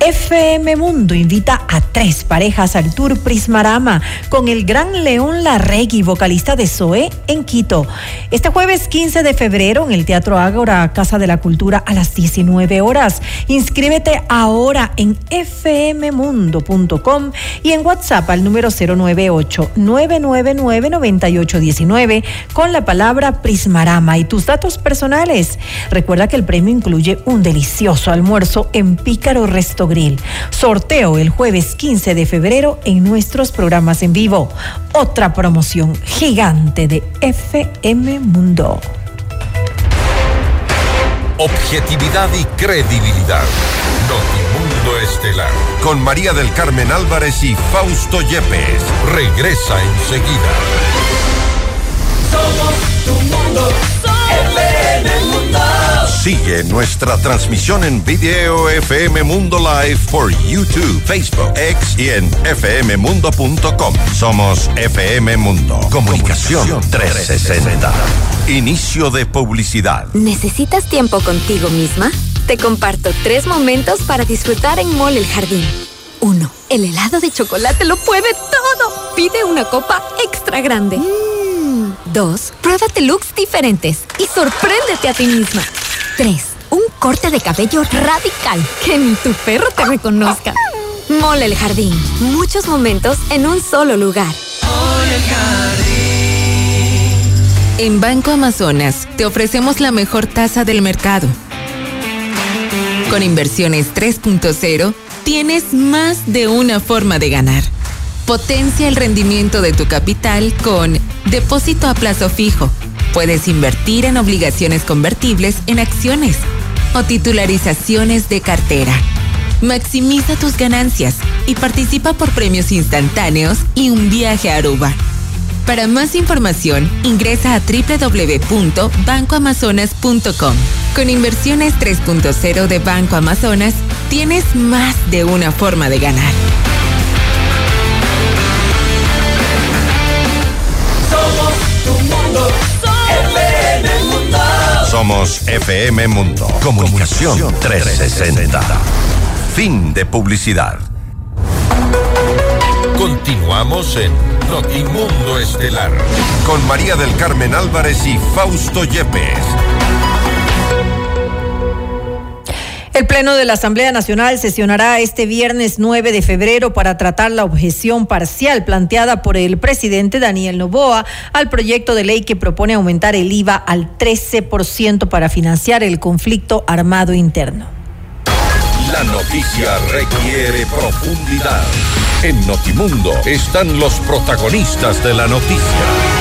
FM Mundo invita a tres parejas al Tour Prismarama con el gran León Larregui, vocalista de Zoe en Quito. Este jueves 15 de febrero en el Teatro Ágora, Casa de la Cultura, a las 19 horas. Inscríbete ahora en fmmundo.com y en WhatsApp al número 098-999-9819 con la palabra Prismarama y tus datos personales. Recuerda que el premio incluye un delicioso almuerzo en Pícaro Resto Grill. Sorteo el jueves 15 de febrero en nuestros programas en vivo. Otra promoción gigante de FM Mundo. Objetividad y credibilidad. Notimundo Estelar. Con María del Carmen Álvarez y Fausto Yepes. Regresa enseguida. Somos tu mundo. Sigue nuestra transmisión en video FM Mundo Live por YouTube, Facebook, X y en fmmundo.com. Somos FM Mundo. Comunicación 360. Inicio de publicidad. ¿Necesitas tiempo contigo misma? Te comparto tres momentos para disfrutar en Mall El Jardín. 1. El helado de chocolate lo puede todo. Pide una copa extra grande. 2. Pruébate looks diferentes y sorpréndete a ti misma. 3. Un corte de cabello radical que ni tu perro te reconozca. Mole el Jardín. Muchos momentos en un solo lugar. En Banco Amazonas te ofrecemos la mejor tasa del mercado. Con inversiones 3.0 tienes más de una forma de ganar. Potencia el rendimiento de tu capital con depósito a plazo fijo. Puedes invertir en obligaciones convertibles en acciones o titularizaciones de cartera. Maximiza tus ganancias y participa por premios instantáneos y un viaje a Aruba. Para más información, ingresa a www.bancoamazonas.com. Con inversiones 3.0 de Banco Amazonas, tienes más de una forma de ganar. Somos tu mundo. FM Mundo. Somos FM Mundo. Comunicación 360. Fin de publicidad. Continuamos en Notimundo Estelar con María del Carmen Álvarez y Fausto Yepes. El Pleno de la Asamblea Nacional sesionará este viernes 9 de febrero para tratar la objeción parcial planteada por el presidente Daniel Novoa al proyecto de ley que propone aumentar el IVA al 13% para financiar el conflicto armado interno. La noticia requiere profundidad. En Notimundo están los protagonistas de la noticia.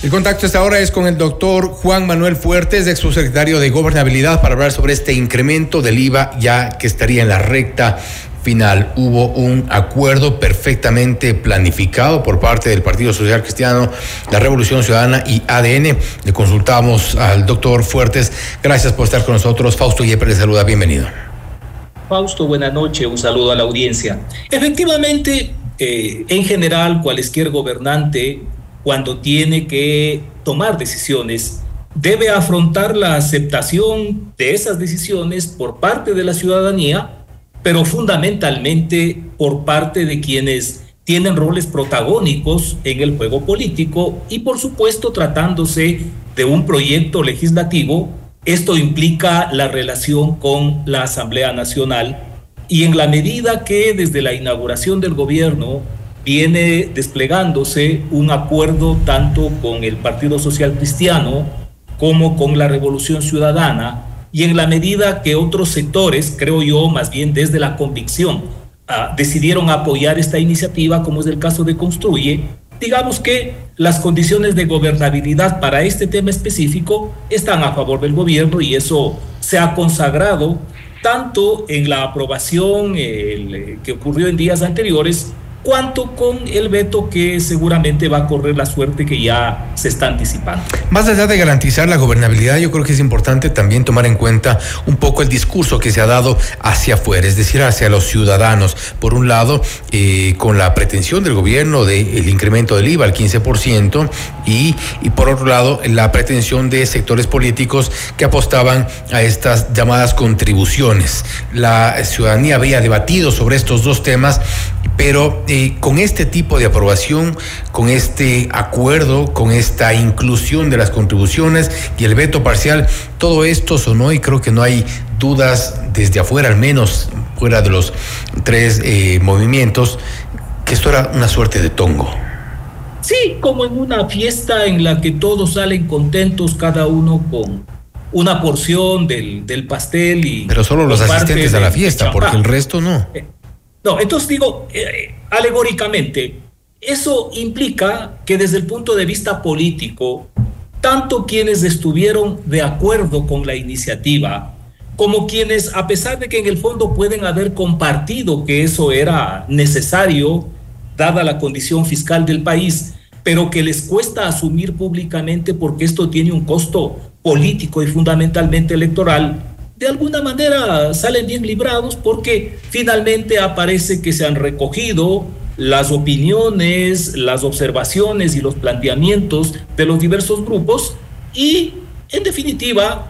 El contacto hasta ahora es con el doctor Juan Manuel Fuertes, ex subsecretario de Gobernabilidad, para hablar sobre este incremento del IVA ya que estaría en la recta final. Hubo un acuerdo perfectamente planificado por parte del Partido Social Cristiano, la Revolución Ciudadana y ADN. Le consultamos al doctor Fuertes. Gracias por estar con nosotros. Fausto Yepes le saluda. Bienvenido. Fausto, buena noche, un saludo a la audiencia. Efectivamente, eh, en general, cualquier gobernante, cuando tiene que tomar decisiones, debe afrontar la aceptación de esas decisiones por parte de la ciudadanía, pero fundamentalmente por parte de quienes tienen roles protagónicos en el juego político y por supuesto tratándose de un proyecto legislativo, esto implica la relación con la Asamblea Nacional y en la medida que desde la inauguración del gobierno viene desplegándose un acuerdo tanto con el Partido Social Cristiano como con la Revolución Ciudadana, y en la medida que otros sectores, creo yo, más bien desde la convicción, ah, decidieron apoyar esta iniciativa, como es el caso de Construye, digamos que las condiciones de gobernabilidad para este tema específico están a favor del gobierno y eso se ha consagrado tanto en la aprobación eh, que ocurrió en días anteriores cuanto con el veto que seguramente va a correr la suerte que ya se está anticipando. Más allá de garantizar la gobernabilidad, yo creo que es importante también tomar en cuenta un poco el discurso que se ha dado hacia afuera, es decir, hacia los ciudadanos. Por un lado, eh, con la pretensión del gobierno del incremento del IVA al 15% y, y por otro lado, la pretensión de sectores políticos que apostaban a estas llamadas contribuciones. La ciudadanía había debatido sobre estos dos temas pero eh, con este tipo de aprobación, con este acuerdo, con esta inclusión de las contribuciones y el veto parcial, todo esto sonó y creo que no hay dudas desde afuera, al menos fuera de los tres eh, movimientos, que esto era una suerte de tongo. Sí, como en una fiesta en la que todos salen contentos, cada uno con una porción del, pastel y... Pero solo los asistentes a la fiesta, porque el resto no. Eh, no, entonces digo, eh, alegóricamente, eso implica que desde el punto de vista político, tanto quienes estuvieron de acuerdo con la iniciativa, como quienes, a pesar de que en el fondo pueden haber compartido que eso era necesario, dada la condición fiscal del país, pero que les cuesta asumir públicamente porque esto tiene un costo político y fundamentalmente electoral, de alguna manera salen bien librados porque finalmente aparece que se han recogido las opiniones, las observaciones y los planteamientos de los diversos grupos y en definitiva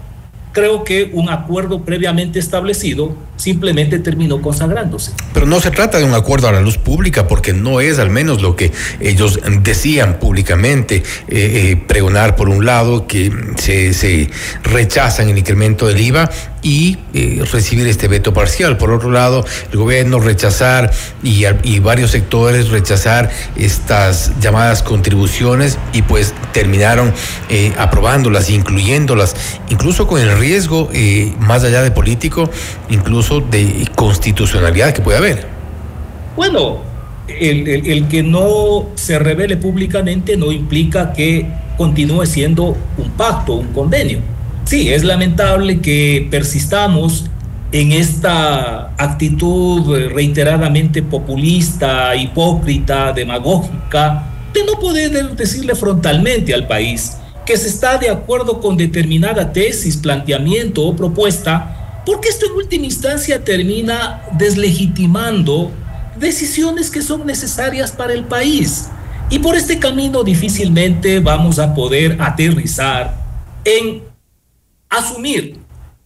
creo que un acuerdo previamente establecido simplemente terminó consagrándose. Pero no se trata de un acuerdo a la luz pública, porque no es al menos lo que ellos decían públicamente, eh, eh, pregonar por un lado que se, rechazan el incremento del IVA y eh, recibir este veto parcial. Por otro lado, el gobierno rechazar y, y varios sectores rechazar estas llamadas contribuciones y pues terminaron aprobándolas, incluyéndolas, incluso con el riesgo, más allá de político, incluso de constitucionalidad que puede haber. Bueno, el, que no se revele públicamente no implica que continúe siendo un pacto, un convenio. Sí, es lamentable que persistamos en esta actitud reiteradamente populista, hipócrita, demagógica, de no poder decirle frontalmente al país que se está de acuerdo con determinada tesis, planteamiento o propuesta porque esto en última instancia termina deslegitimando decisiones que son necesarias para el país. Y por este camino difícilmente vamos a poder aterrizar en asumir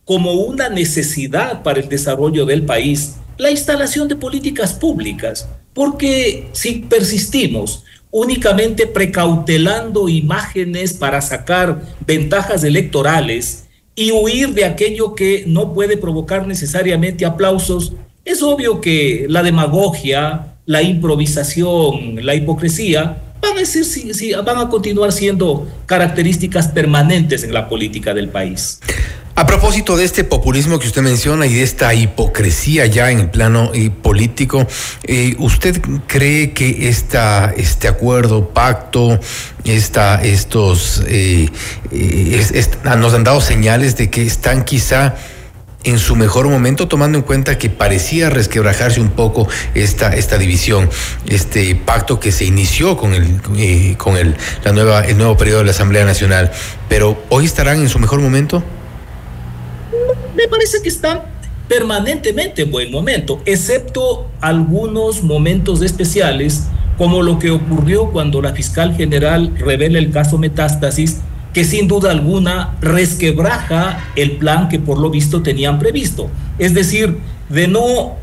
como una necesidad para el desarrollo del país la instalación de políticas públicas, porque si persistimos únicamente precautelando imágenes para sacar ventajas electorales, y huir de aquello que no puede provocar necesariamente aplausos, es obvio que la demagogia, la improvisación, la hipocresía van a, ser, van a continuar siendo características permanentes en la política del país. A propósito de este populismo que usted menciona y de esta hipocresía ya en el plano eh, político, eh, ¿usted cree que esta, este acuerdo, pacto, esta, estos eh, nos han dado señales de que están quizá en su mejor momento, tomando en cuenta que parecía resquebrajarse un poco esta, esta división, este pacto que se inició con el, con el, la nueva, el nuevo periodo de la Asamblea Nacional, pero hoy estarán en su mejor momento? Me parece que están permanentemente en buen momento, excepto algunos momentos especiales, como lo que ocurrió cuando la fiscal general revela el caso Metástasis, que sin duda alguna resquebraja el plan que por lo visto tenían previsto. Es decir, de no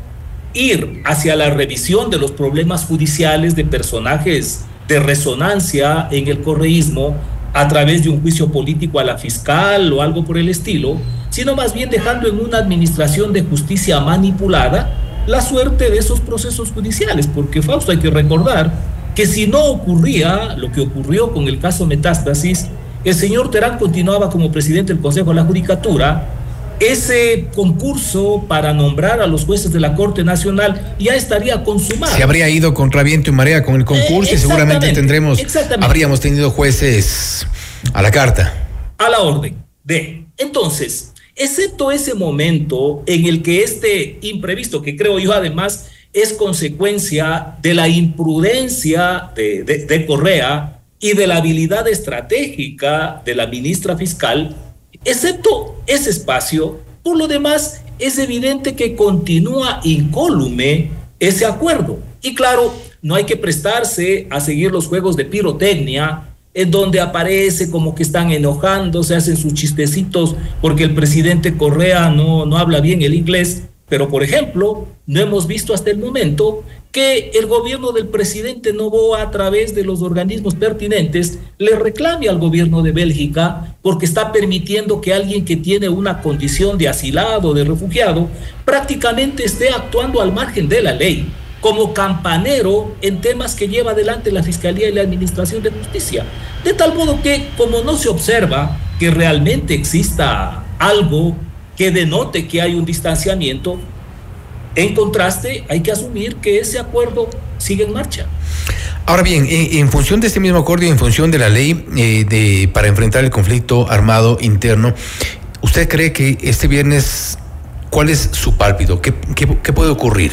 ir hacia la revisión de los problemas judiciales de personajes de resonancia en el correísmo a través de un juicio político a la fiscal o algo por el estilo, sino más bien dejando en una administración de justicia manipulada la suerte de esos procesos judiciales, porque Fausto hay que recordar que si no ocurría lo que ocurrió con el caso Metástasis, el señor Terán continuaba como presidente del Consejo de la Judicatura, ese concurso para nombrar a los jueces de la Corte Nacional ya estaría consumado. Se habría ido contra viento y marea con el concurso y seguramente tendremos, habríamos tenido jueces a la carta. A la orden de. Entonces, excepto ese momento en el que este imprevisto, que creo yo además es consecuencia de la imprudencia de, de Correa y de la habilidad estratégica de la ministra fiscal, excepto ese espacio, por lo demás es evidente que continúa incólume ese acuerdo. Y claro, no hay que prestarse a seguir los juegos de pirotecnia en donde aparece como que están enojando, se hacen sus chistecitos porque el presidente Correa no, no habla bien el inglés. Pero, por ejemplo, no hemos visto hasta el momento que el gobierno del presidente Novoa, a través de los organismos pertinentes, le reclame al gobierno de Bélgica porque está permitiendo que alguien que tiene una condición de asilado, de refugiado, prácticamente esté actuando al margen de la ley como campanero en temas que lleva adelante la Fiscalía y la Administración de Justicia. De tal modo que, como no se observa que realmente exista algo que denote que hay un distanciamiento, en contraste, hay que asumir que ese acuerdo sigue en marcha. Ahora bien, en, función de este mismo acuerdo y en función de la ley eh, de, para enfrentar el conflicto armado interno, ¿usted cree que este viernes, cuál es su pálpito? ¿Qué, qué puede ocurrir?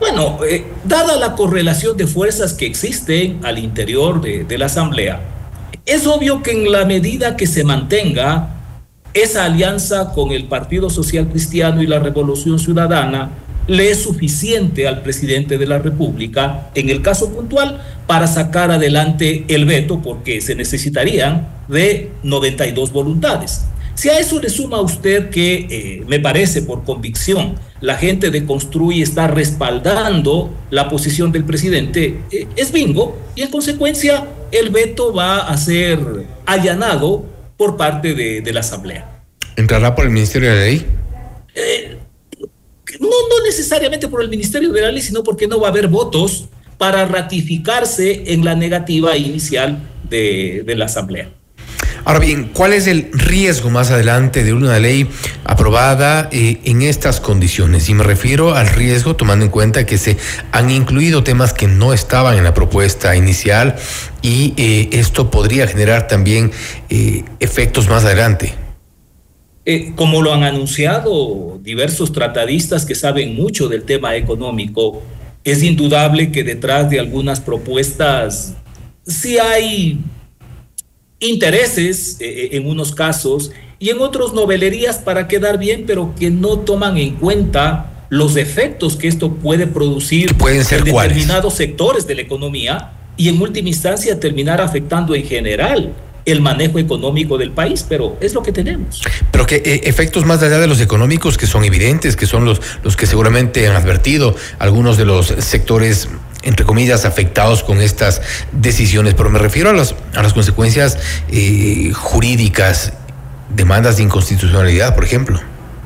Bueno, eh, dada la correlación de fuerzas que existen al interior de, de la Asamblea, es obvio que en la medida que se mantenga esa alianza con el Partido Social Cristiano y la Revolución Ciudadana, le es suficiente al presidente de la República, en el caso puntual, para sacar adelante el veto, porque se necesitarían de 92 voluntades. Si a eso le suma usted que, eh, me parece por convicción, la gente de Construye está respaldando la posición del presidente, eh, es bingo, y en consecuencia el veto va a ser allanado por parte de, la Asamblea. ¿Entrará por el Ministerio de la Ley? Eh, no, no necesariamente por el Ministerio de la Ley, sino porque no va a haber votos para ratificarse en la negativa inicial de la Asamblea. Ahora bien, ¿cuál es el riesgo más adelante de una ley aprobada eh, en estas condiciones? Y me refiero al riesgo tomando en cuenta que se han incluido temas que no estaban en la propuesta inicial y eh, esto podría generar también eh, efectos más adelante. como lo han anunciado diversos tratadistas que saben mucho del tema económico, es indudable que detrás de algunas propuestas sí hay intereses eh, eh, en unos casos y en otros novelerías para quedar bien, pero que no toman en cuenta los efectos que esto puede producir pueden ser en determinados sectores de la economía y en última instancia terminar afectando en general el manejo económico del país, pero es lo que tenemos. Pero que eh, efectos más allá de los económicos que son evidentes, que son los, los que seguramente han advertido algunos de los sectores entre comillas, afectados con estas decisiones, pero me refiero a, las a las consecuencias eh, jurídicas, demandas de inconstitucionalidad, por ejemplo.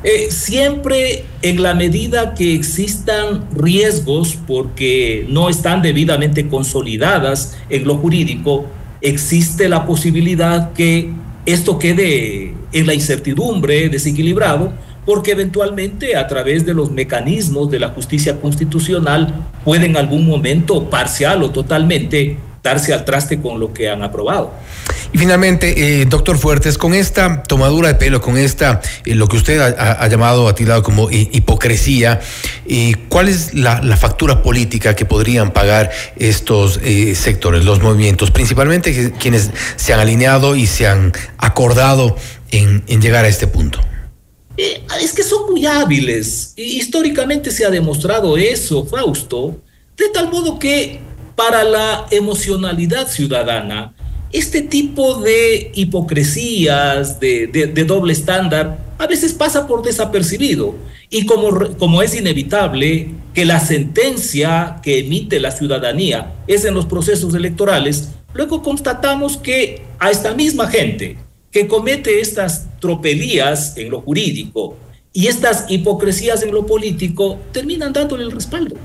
Eh, siempre en la medida que existan riesgos porque no están debidamente consolidadas en lo jurídico, existe la posibilidad que esto quede en la incertidumbre, desequilibrado, porque eventualmente a través de los mecanismos de la justicia constitucional puede en algún momento parcial o totalmente darse al traste con lo que han aprobado. Y finalmente, eh, doctor Fuertes, con esta tomadura de pelo, con esta, eh, lo que usted ha, llamado a lado como hipocresía, eh, ¿cuál es la, factura política que podrían pagar estos sectores, los movimientos, principalmente quienes se han alineado y se han acordado en llegar a este punto? Eh, es que son muy hábiles. históricamente se ha demostrado eso, Fausto, de tal modo que para la emocionalidad ciudadana, este tipo de hipocresías, de, doble estándar, a veces pasa por desapercibido. Y como es inevitable que la sentencia que emite la ciudadanía es en los procesos electorales, luego constatamos que a esta misma gente, que comete estas tropelías en lo jurídico Y estas hipocresías en lo político terminan dándole el respaldo.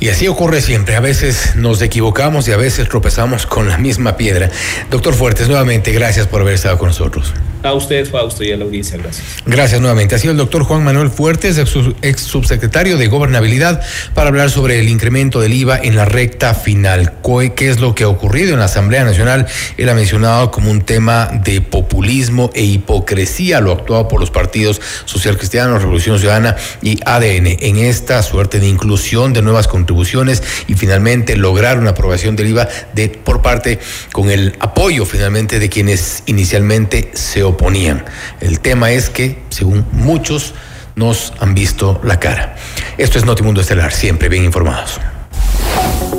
Y así ocurre siempre. A veces nos equivocamos y a veces tropezamos con la misma piedra. Doctor Fuertes, nuevamente, gracias por haber estado con nosotros. A usted, Fausto, y a la audiencia, gracias. Gracias nuevamente. Ha sido el doctor Juan Manuel Fuertes, ex subsecretario de Gobernabilidad, para hablar sobre el incremento del IVA en la recta final. ¿Qué es lo que ha ocurrido en la Asamblea Nacional? Él ha mencionado como un tema de populismo e hipocresía, lo actuado por los partidos Social Cristiano, Revolución Ciudadana y ADN en esta suerte de inclusión de nuevas contribuciones y finalmente lograr una aprobación del IVA de, por parte con el apoyo finalmente de quienes inicialmente se oponían. El tema es que, según muchos, nos han visto la cara. Esto es Notimundo Estelar, siempre bien informados.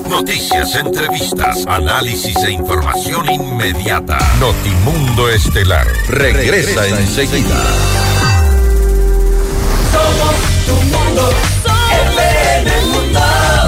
Noticias, entrevistas, análisis e información inmediata. Notimundo Estelar regresa, enseguida. Somos tu mundo, mundo.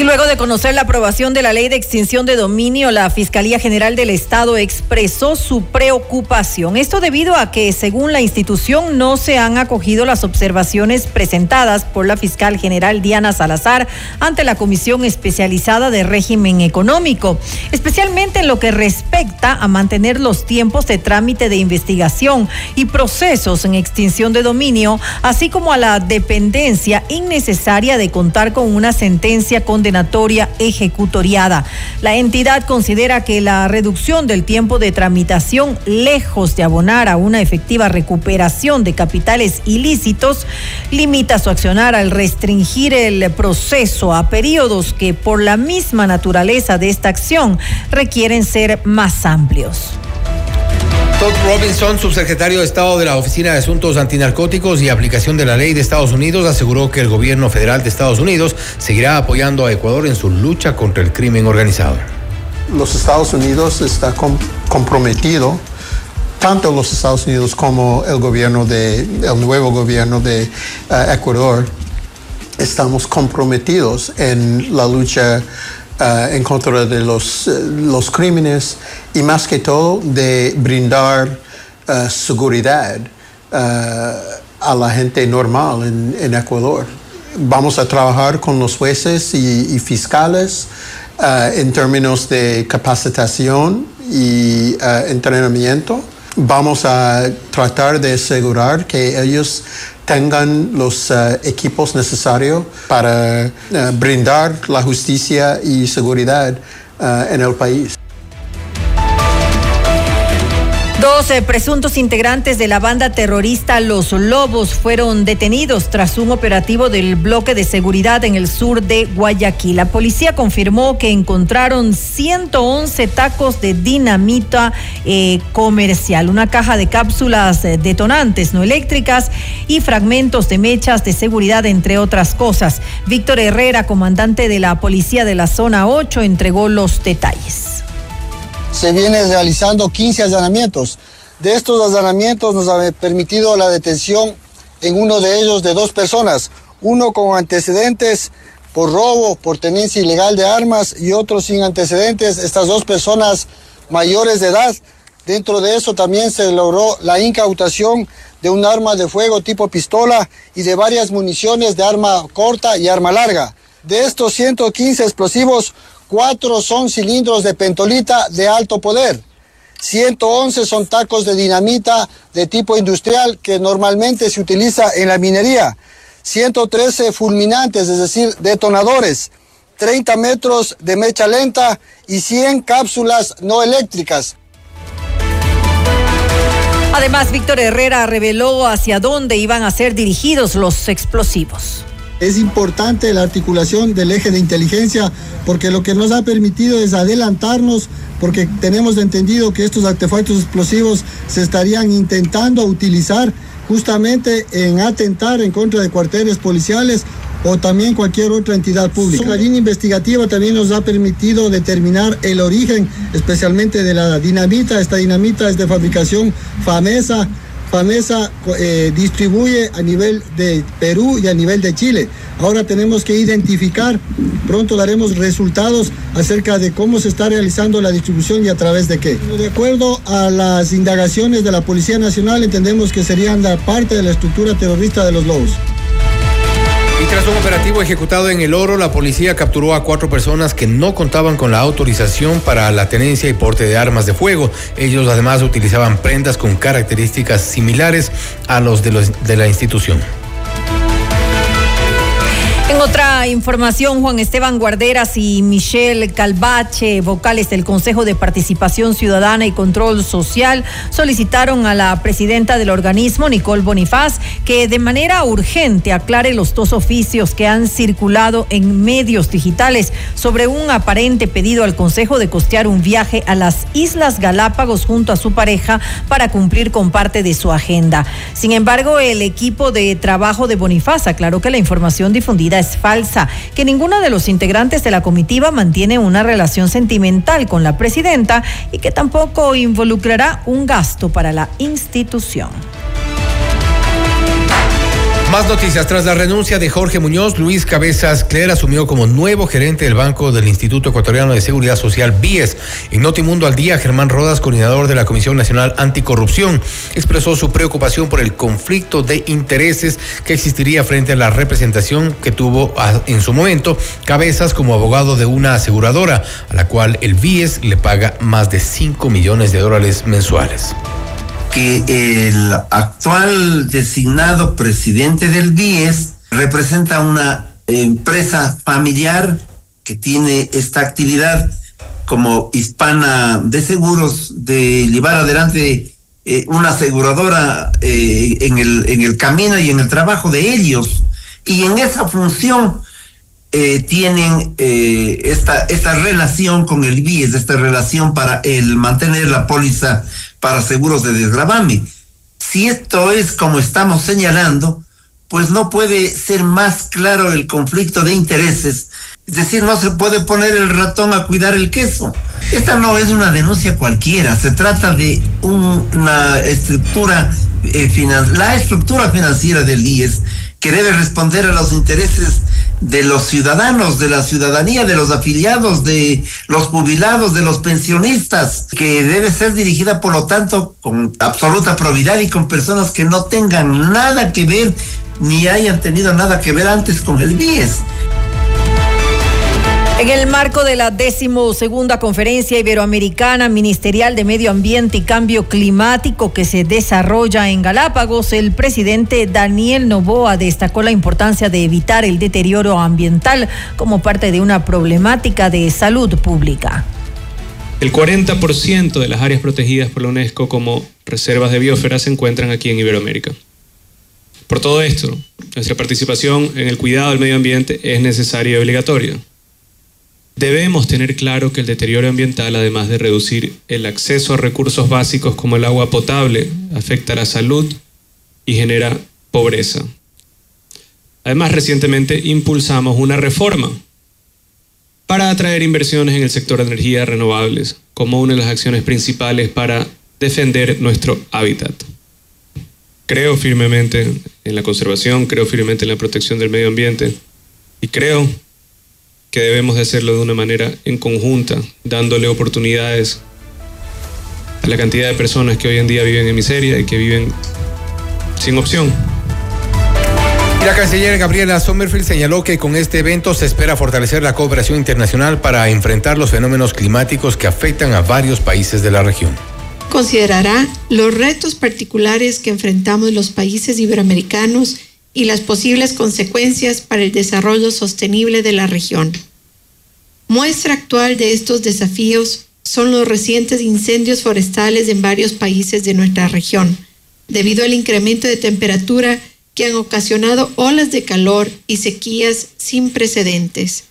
Y luego de conocer la aprobación de la ley de extinción de dominio, la Fiscalía General del Estado expresó su preocupación. Esto debido a que, según la institución, no se han acogido las observaciones presentadas por la fiscal general Diana Salazar ante la Comisión Especializada de Régimen Económico, especialmente en lo que respecta a mantener los tiempos de trámite de investigación y procesos en extinción de dominio, así como a la dependencia innecesaria de contar con una sentencia condenatoria ejecutoriada. La entidad considera que la reducción del tiempo de tramitación, lejos de abonar a una efectiva recuperación de capitales ilícitos, limita su accionar al restringir el proceso a periodos que por la misma naturaleza de esta acción requieren ser más amplios. Todd Robinson, subsecretario de Estado de la Oficina de Asuntos Antinarcóticos y Aplicación de la Ley de Estados Unidos, aseguró que el gobierno federal de Estados Unidos seguirá apoyando a Ecuador en su lucha contra el crimen organizado. Los Estados Unidos está comprometido tanto los Estados Unidos como el gobierno de el nuevo gobierno de uh, Ecuador estamos comprometidos en la lucha Uh, en contra de los, uh, los crímenes y más que todo de brindar uh, seguridad a la gente normal en, en, Ecuador. Vamos a trabajar con los jueces y, y fiscales en términos de capacitación y entrenamiento. Vamos a tratar de asegurar que ellos tengan los uh, equipos necesarios para uh, brindar la justicia y seguridad uh, en el país. Dos presuntos integrantes de la banda terrorista Los Lobos fueron detenidos tras un operativo del bloque de seguridad en el sur de Guayaquil. La policía confirmó que encontraron 111 tacos de dinamita eh, comercial, una caja de cápsulas eh, detonantes no eléctricas y fragmentos de mechas de seguridad, entre otras cosas. Víctor Herrera, comandante de la policía de la zona 8, entregó los detalles se vienen realizando 15 allanamientos. De estos allanamientos nos ha permitido la detención en uno de ellos de dos personas, uno con antecedentes por robo, por tenencia ilegal de armas y otro sin antecedentes, estas dos personas mayores de edad. Dentro de eso también se logró la incautación de un arma de fuego tipo pistola y de varias municiones de arma corta y arma larga. De estos 115 explosivos, Cuatro son cilindros de pentolita de alto poder. 111 son tacos de dinamita de tipo industrial que normalmente se utiliza en la minería. 113 fulminantes, es decir, detonadores. 30 metros de mecha lenta y 100 cápsulas no eléctricas. Además, Víctor Herrera reveló hacia dónde iban a ser dirigidos los explosivos. Es importante la articulación del eje de inteligencia porque lo que nos ha permitido es adelantarnos porque tenemos entendido que estos artefactos explosivos se estarían intentando utilizar justamente en atentar en contra de cuarteles policiales o también cualquier otra entidad pública. La línea investigativa también nos ha permitido determinar el origen especialmente de la dinamita. Esta dinamita es de fabricación FAMESA FAMESA eh, distribuye a nivel de Perú y a nivel de Chile. Ahora tenemos que identificar, pronto daremos resultados acerca de cómo se está realizando la distribución y a través de qué. De acuerdo a las indagaciones de la Policía Nacional, entendemos que serían la parte de la estructura terrorista de los lobos. Y tras un operativo ejecutado en el oro, la policía capturó a cuatro personas que no contaban con la autorización para la tenencia y porte de armas de fuego. Ellos además utilizaban prendas con características similares a los de, los, de la institución. En otra información, Juan Esteban Guarderas y Michelle Calvache, vocales del Consejo de Participación Ciudadana y Control Social, solicitaron a la presidenta del organismo, Nicole Bonifaz, que de manera urgente aclare los dos oficios que han circulado en medios digitales sobre un aparente pedido al Consejo de costear un viaje a las Islas Galápagos junto a su pareja para cumplir con parte de su agenda. Sin embargo, el equipo de trabajo de Bonifaz aclaró que la información difundida es falsa, que ninguno de los integrantes de la comitiva mantiene una relación sentimental con la presidenta y que tampoco involucrará un gasto para la institución. Más noticias. Tras la renuncia de Jorge Muñoz, Luis Cabezas Cler asumió como nuevo gerente del Banco del Instituto Ecuatoriano de Seguridad Social, BIES. En Notimundo al Día, Germán Rodas, coordinador de la Comisión Nacional Anticorrupción, expresó su preocupación por el conflicto de intereses que existiría frente a la representación que tuvo en su momento Cabezas como abogado de una aseguradora, a la cual el BIES le paga más de 5 millones de dólares mensuales que el actual designado presidente del BIES representa una empresa familiar que tiene esta actividad como hispana de seguros de llevar adelante eh, una aseguradora eh, en, el, en el camino y en el trabajo de ellos. Y en esa función eh, tienen esta, esta relación con el BIES, esta relación para el mantener la póliza para seguros de desgravame. Si esto es como estamos señalando, pues no puede ser más claro el conflicto de intereses. Es decir, no se puede poner el ratón a cuidar el queso. Esta no es una denuncia cualquiera, se trata de una estructura, eh, la estructura financiera del IES que debe responder a los intereses de los ciudadanos, de la ciudadanía, de los afiliados, de los jubilados, de los pensionistas, que debe ser dirigida, por lo tanto, con absoluta probidad y con personas que no tengan nada que ver ni hayan tenido nada que ver antes con el BIES. En el marco de la decimosegunda conferencia iberoamericana ministerial de Medio Ambiente y Cambio Climático que se desarrolla en Galápagos, el presidente Daniel Novoa destacó la importancia de evitar el deterioro ambiental como parte de una problemática de salud pública. El 40% de las áreas protegidas por la UNESCO como reservas de biosfera se encuentran aquí en Iberoamérica. Por todo esto, nuestra participación en el cuidado del medio ambiente es necesaria y obligatoria. Debemos tener claro que el deterioro ambiental, además de reducir el acceso a recursos básicos como el agua potable, afecta la salud y genera pobreza. Además, recientemente impulsamos una reforma para atraer inversiones en el sector de energías renovables como una de las acciones principales para defender nuestro hábitat. Creo firmemente en la conservación, creo firmemente en la protección del medio ambiente y creo que debemos de hacerlo de una manera en conjunta, dándole oportunidades a la cantidad de personas que hoy en día viven en miseria y que viven sin opción. La canciller Gabriela Sommerfield señaló que con este evento se espera fortalecer la cooperación internacional para enfrentar los fenómenos climáticos que afectan a varios países de la región. Considerará los retos particulares que enfrentamos los países iberoamericanos y las posibles consecuencias para el desarrollo sostenible de la región. Muestra actual de estos desafíos son los recientes incendios forestales en varios países de nuestra región, debido al incremento de temperatura que han ocasionado olas de calor y sequías sin precedentes.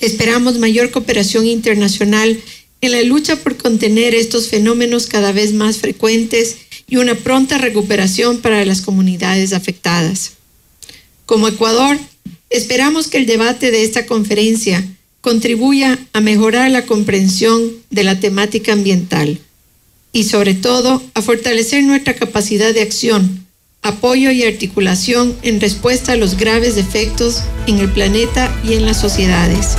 Esperamos mayor cooperación internacional en la lucha por contener estos fenómenos cada vez más frecuentes y una pronta recuperación para las comunidades afectadas. Como Ecuador, esperamos que el debate de esta conferencia contribuya a mejorar la comprensión de la temática ambiental y sobre todo a fortalecer nuestra capacidad de acción apoyo y articulación en respuesta a los graves defectos en el planeta y en las sociedades.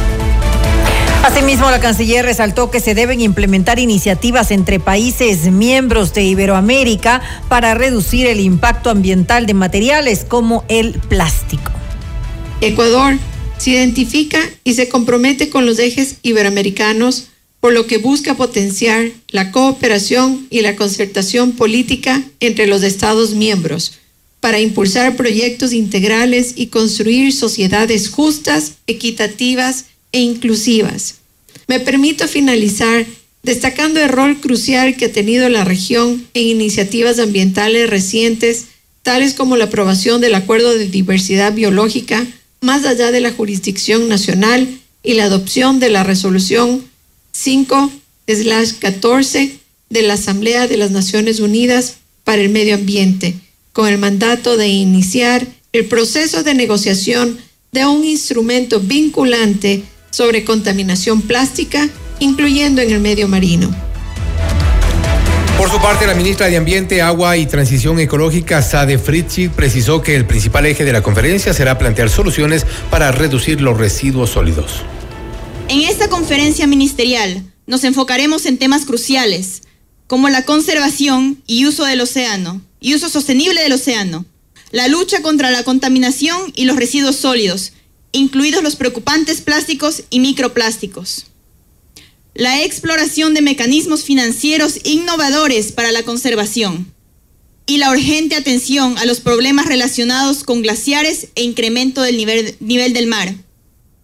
Asimismo, la canciller resaltó que se deben implementar iniciativas entre países miembros de Iberoamérica para reducir el impacto ambiental de materiales como el plástico. Ecuador se identifica y se compromete con los ejes iberoamericanos por lo que busca potenciar la cooperación y la concertación política entre los Estados miembros para impulsar proyectos integrales y construir sociedades justas, equitativas e inclusivas. Me permito finalizar destacando el rol crucial que ha tenido la región en iniciativas ambientales recientes, tales como la aprobación del Acuerdo de Diversidad Biológica más allá de la jurisdicción nacional y la adopción de la resolución 5-14 de la Asamblea de las Naciones Unidas para el Medio Ambiente, con el mandato de iniciar el proceso de negociación de un instrumento vinculante sobre contaminación plástica, incluyendo en el medio marino. Por su parte, la ministra de Ambiente, Agua y Transición Ecológica, Sade Fritzi, precisó que el principal eje de la conferencia será plantear soluciones para reducir los residuos sólidos. En esta conferencia ministerial nos enfocaremos en temas cruciales como la conservación y uso del océano y uso sostenible del océano, la lucha contra la contaminación y los residuos sólidos, incluidos los preocupantes plásticos y microplásticos. La exploración de mecanismos financieros innovadores para la conservación y la urgente atención a los problemas relacionados con glaciares e incremento del nivel, del mar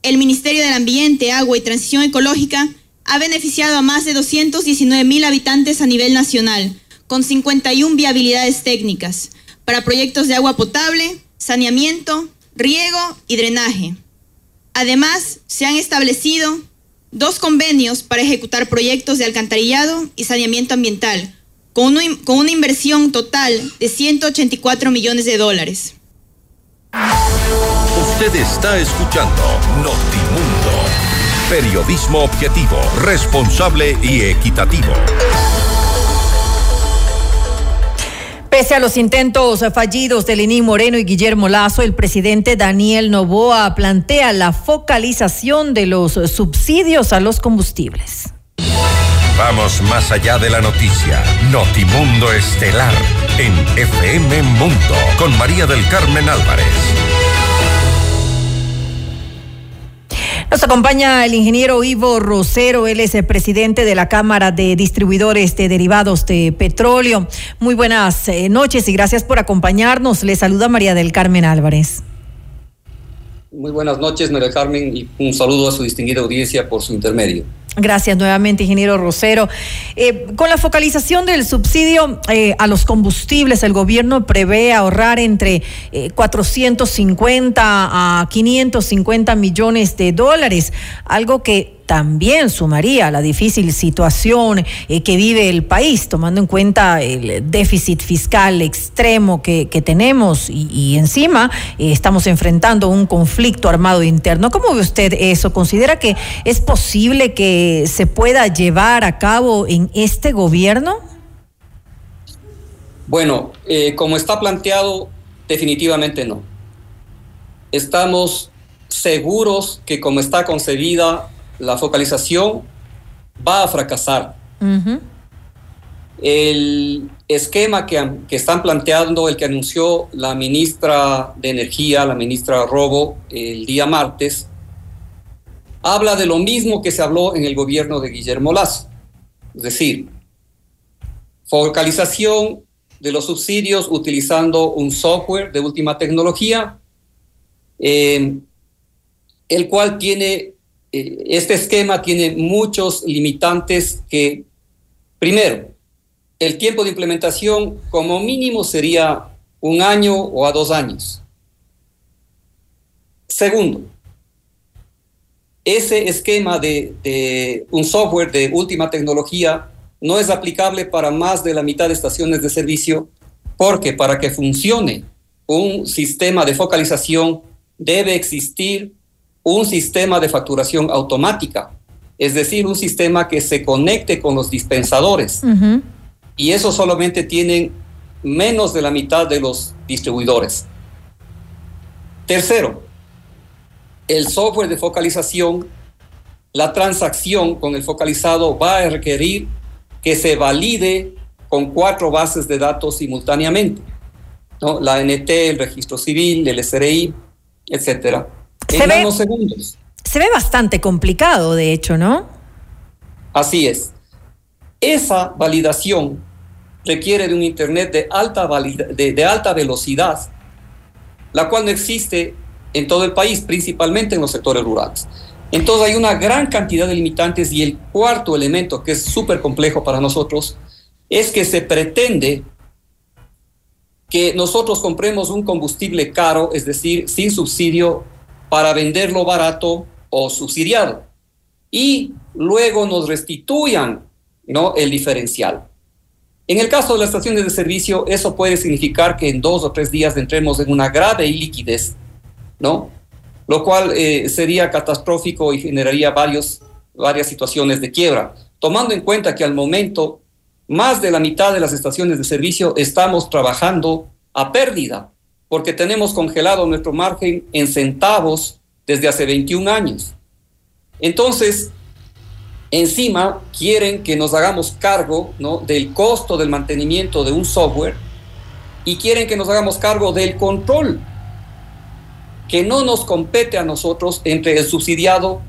el Ministerio del Ambiente, Agua y Transición Ecológica ha beneficiado a más de 219 mil habitantes a nivel nacional, con 51 viabilidades técnicas, para proyectos de agua potable, saneamiento, riego y drenaje. Además, se han establecido dos convenios para ejecutar proyectos de alcantarillado y saneamiento ambiental, con una, con una inversión total de 184 millones de dólares. Usted está escuchando Notimundo. Periodismo objetivo, responsable y equitativo. Pese a los intentos fallidos de Lenín Moreno y Guillermo Lazo, el presidente Daniel Novoa plantea la focalización de los subsidios a los combustibles. Vamos más allá de la noticia. Notimundo Estelar en FM Mundo con María del Carmen Álvarez. Nos acompaña el ingeniero Ivo Rosero, él es el presidente de la Cámara de Distribuidores de Derivados de Petróleo. Muy buenas eh, noches y gracias por acompañarnos. Le saluda María del Carmen Álvarez. Muy buenas noches, María Carmen, y un saludo a su distinguida audiencia por su intermedio. Gracias nuevamente, ingeniero Rosero. Eh, con la focalización del subsidio eh, a los combustibles, el gobierno prevé ahorrar entre 450 eh, a 550 millones de dólares, algo que también sumaría la difícil situación eh, que vive el país, tomando en cuenta el déficit fiscal extremo que, tenemos y, encima eh, estamos enfrentando un conflicto armado interno. ¿Cómo ve usted eso? ¿Considera que es posible que se pueda llevar a cabo en este gobierno? Bueno, eh, como está planteado, definitivamente no. Estamos seguros que como está concebida la focalización va a fracasar. El esquema que, que, están planteando, el que anunció la ministra de Energía, la ministra Robo, el día martes, habla de lo mismo que se habló en el gobierno de Guillermo Lazo. Es decir, focalización de los subsidios utilizando un software de última tecnología, eh, el cual tiene este esquema tiene muchos limitantes que, primero, el tiempo de implementación como mínimo sería un año o a dos años. Segundo, ese esquema de, un software de última tecnología no es aplicable para más de la mitad de estaciones de servicio porque para que funcione un sistema de focalización debe existir un sistema de facturación automática, es decir, un sistema que se conecte con los dispensadores. Y eso solamente tienen menos de la mitad de los distribuidores. Tercero, el software de focalización, la transacción con el focalizado va a requerir que se valide con cuatro bases de datos simultáneamente, ¿no? la NT, el registro civil, el SRI, etcétera en nanosegundos. Se ve bastante complicado, de hecho, ¿no? Así es. Esa validación requiere de un Internet de alta, de, alta velocidad, la cual no existe en todo el país, principalmente en los sectores rurales. Entonces hay una gran cantidad de limitantes y el cuarto elemento, que es súper complejo para nosotros, es que se pretende que nosotros compremos un combustible caro, es decir, sin subsidio para venderlo barato o subsidiado y luego nos restituyan ¿no? el diferencial. En el caso de las estaciones de servicio, eso puede significar que en dos o tres días entremos en una grave iliquidez, ¿no? Lo cual eh, sería catastrófico y generaría varios, varias situaciones de quiebra, tomando en cuenta que al momento más de la mitad de las estaciones de servicio estamos trabajando a pérdida porque tenemos congelado nuestro margen en centavos desde hace 21 años. Entonces, encima quieren que nos hagamos cargo ¿no? del costo del mantenimiento de un software y quieren que nos hagamos cargo del control que no nos compete a nosotros entre el subsidiado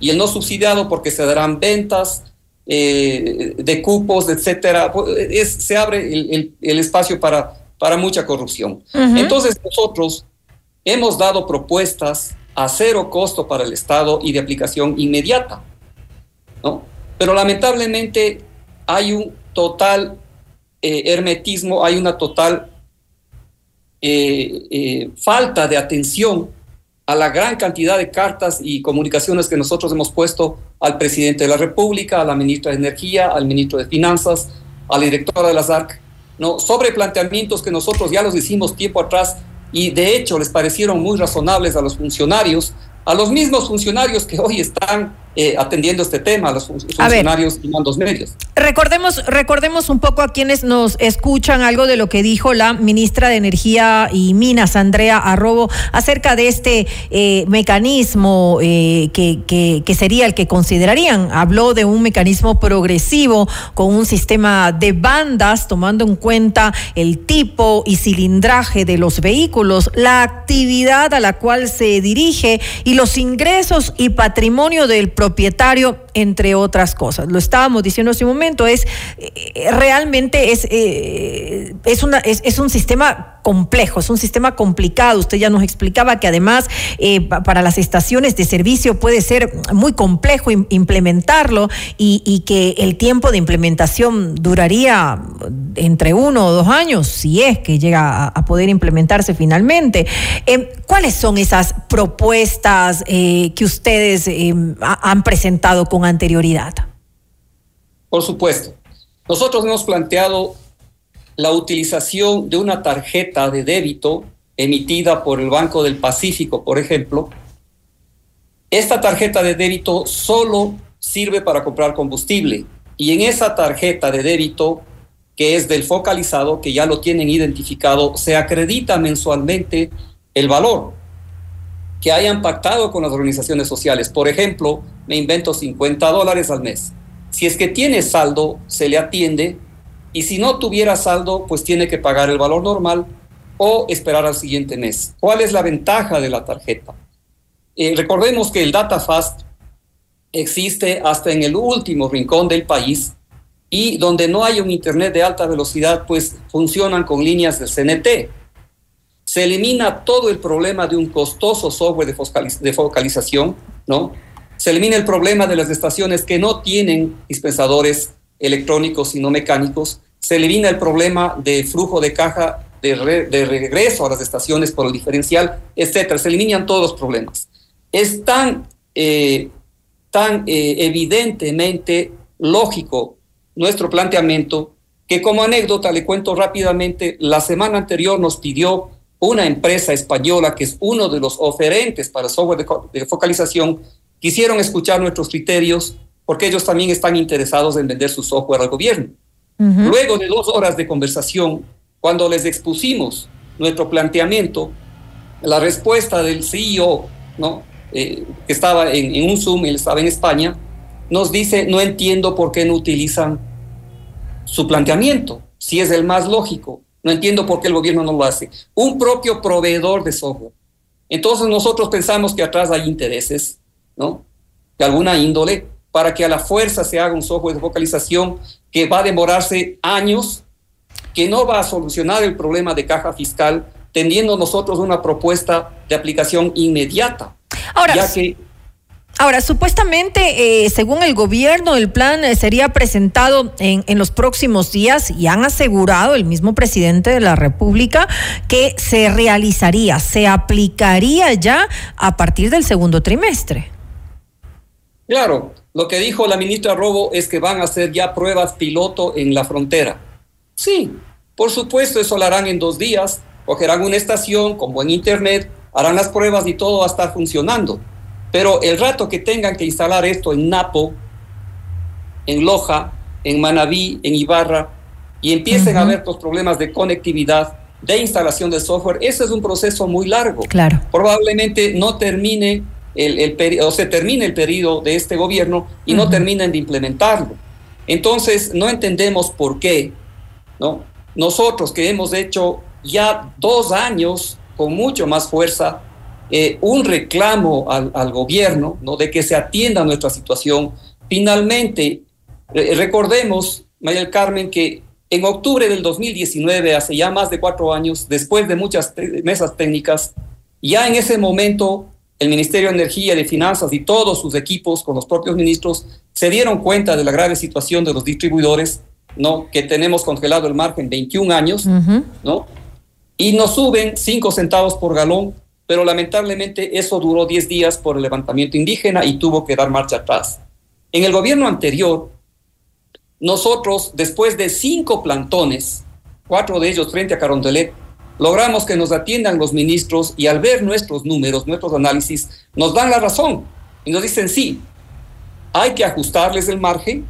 y el no subsidiado porque se darán ventas eh, de cupos, etcétera. Es, se abre el espacio para para mucha corrupción. Entonces nosotros hemos dado propuestas a cero costo para el Estado y de aplicación inmediata, ¿no? Pero lamentablemente hay un total eh, hermetismo, hay una total eh, eh, falta de atención a la gran cantidad de cartas y comunicaciones que nosotros hemos puesto al presidente de la República, a la ministra de Energía, al ministro de Finanzas, a la directora de las ARC, ¿no? sobre planteamientos que nosotros ya los hicimos tiempo atrás y de hecho les parecieron muy razonables a los funcionarios, a los mismos funcionarios que hoy están eh, atendiendo este tema, los funcionarios y mandos medios. Recordemos, recordemos un poco a quienes nos escuchan algo de lo que dijo la ministra de Energía y Minas, Andrea Arrobo, acerca de este eh, mecanismo eh, que, que, sería el que considerarían. Habló de un mecanismo progresivo con un sistema de bandas, tomando en cuenta el tipo y cilindraje de los vehículos, la actividad a la cual se dirige y los ingresos y patrimonio del proyecto propietario, entre otras cosas. Lo estábamos diciendo hace un momento, es eh, realmente es, eh, es, es, un sistema complejo, es un sistema complicado. Usted ya nos explicaba que además eh, para las estaciones de servicio puede ser muy complejo implementarlo y, que el tiempo de implementación duraría entre uno o dos años, si es que llega a, poder implementarse finalmente. ¿Cuáles son esas propuestas que ustedes han presentado con anterioridad? Por supuesto. Nosotros hemos planteado la utilización de una tarjeta de débito emitida por el Banco del Pacífico, por ejemplo, esta tarjeta de débito solo sirve para comprar combustible y en esa tarjeta de débito que es del focalizado, que ya lo tienen identificado, se acredita mensualmente el valor que hayan pactado con las organizaciones sociales. Por ejemplo, me invento 50 dólares al mes. Si es que tiene saldo, se le atiende y si no tuviera saldo, pues tiene que pagar el valor normal o esperar al siguiente mes. ¿Cuál es la ventaja de la tarjeta? Eh, recordemos que el DataFast existe hasta en el último rincón del país y donde no hay un Internet de alta velocidad, pues funcionan con líneas de CNT. Se elimina todo el problema de un costoso software de, focalización, ¿no? Se elimina el problema de las estaciones que no tienen dispensadores electrónicos y no mecánicos se elimina el problema de flujo de caja de, regreso a las estaciones por el diferencial, etcétera. Se eliminan todos los problemas. Es tan, eh, tan eh, evidentemente lógico nuestro planteamiento que como anécdota le cuento rápidamente, la semana anterior nos pidió una empresa española que es uno de los oferentes para software de focalización, quisieron escuchar nuestros criterios porque ellos también están interesados en vender su software al gobierno. Luego de dos horas de conversación, cuando les expusimos nuestro planteamiento, la respuesta del CEO, ¿no? Eh, que estaba en, un Zoom, él estaba en España, nos dice, no entiendo por qué no utilizan su planteamiento, si es el más lógico, no entiendo por qué el gobierno no lo hace. Un propio proveedor de software. Entonces nosotros pensamos que atrás hay intereses, ¿no? De alguna índole, para que a la fuerza se haga un software de focalización que va a demorarse años, que no va a solucionar el problema de caja fiscal, teniendo nosotros una propuesta de aplicación inmediata. Ahora, Ahora, supuestamente, eh, según el gobierno, el plan eh, sería presentado en, en, los próximos días y han asegurado el mismo presidente de la República que se realizaría, se aplicaría ya a partir del segundo trimestre. Claro, lo que dijo la ministra Robo es que van a hacer ya pruebas piloto en la frontera. Sí, por supuesto, eso lo harán en dos días, cogerán una estación con buen internet, harán las pruebas y todo va a estar funcionando. Pero el rato que tengan que instalar esto en Napo, en Loja, en Manabí, en Ibarra, y empiecen a haber los problemas de conectividad, de instalación de software, ese es un proceso muy largo. Claro. Probablemente no termine el, o se termine el periodo de este gobierno y no terminen de implementarlo. Entonces, no entendemos por qué, ¿no? Nosotros que hemos hecho ya dos años con mucho más fuerza eh, un reclamo al, gobierno, ¿no? De que se atienda nuestra situación. Finalmente, recordemos, María Carmen, que en octubre del 2019, hace ya más de cuatro años, después de muchas mesas técnicas, ya en ese momento el Ministerio de Energía, de Finanzas y todos sus equipos con los propios ministros se dieron cuenta de la grave situación de los distribuidores, ¿no? Que tenemos congelado el margen 21 años, ¿no? Y nos suben 5 centavos por galón, pero lamentablemente eso duró 10 días por el levantamiento indígena y tuvo que dar marcha atrás. En el gobierno anterior, nosotros, después de cinco plantones, cuatro de ellos frente a Carondelet, logramos que nos atiendan los ministros y al ver nuestros números, nuestros análisis, nos dan la razón y nos dicen sí, hay que ajustarles el margen,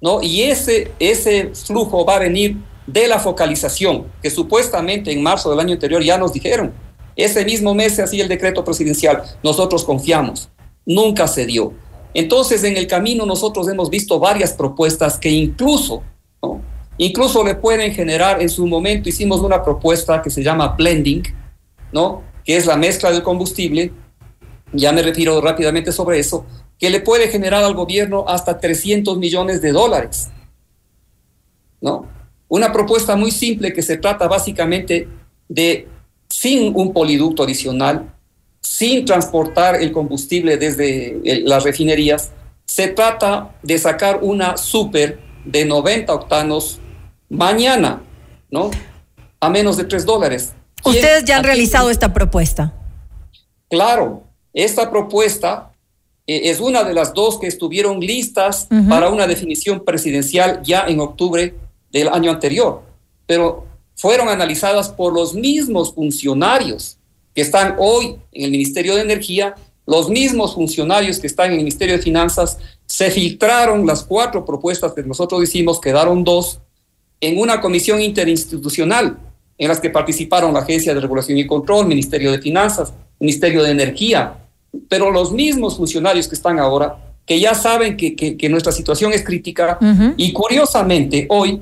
¿no? Y ese, ese flujo va a venir de la focalización, que supuestamente en marzo del año anterior ya nos dijeron. Ese mismo mes se hacía el decreto presidencial. Nosotros confiamos. Nunca se dio. Entonces, en el camino nosotros hemos visto varias propuestas que incluso ¿no? Incluso le pueden generar, en su momento hicimos una propuesta que se llama blending, ¿no? Que es la mezcla del combustible. Ya me refiero rápidamente sobre eso. que le puede generar al gobierno hasta 300 millones de dólares. ¿No? Una propuesta muy simple que se trata básicamente de, sin un poliducto adicional, sin transportar el combustible desde las refinerías, se trata de sacar una super de 90 octanos mañana, ¿no? A menos de 3 dólares. Ustedes ya han realizado esta propuesta. Claro, esta propuesta eh, es una de las dos que estuvieron listas para una definición presidencial ya en octubre del año anterior, pero fueron analizadas por los mismos funcionarios que están hoy en el Ministerio de Energía, los mismos funcionarios que están en el Ministerio de Finanzas, se filtraron las cuatro propuestas que nosotros hicimos, quedaron dos, en una comisión interinstitucional en las que participaron la Agencia de Regulación y Control, Ministerio de Finanzas, Ministerio de Energía, pero los mismos funcionarios que están ahora, que ya saben que, que, nuestra situación es crítica y curiosamente hoy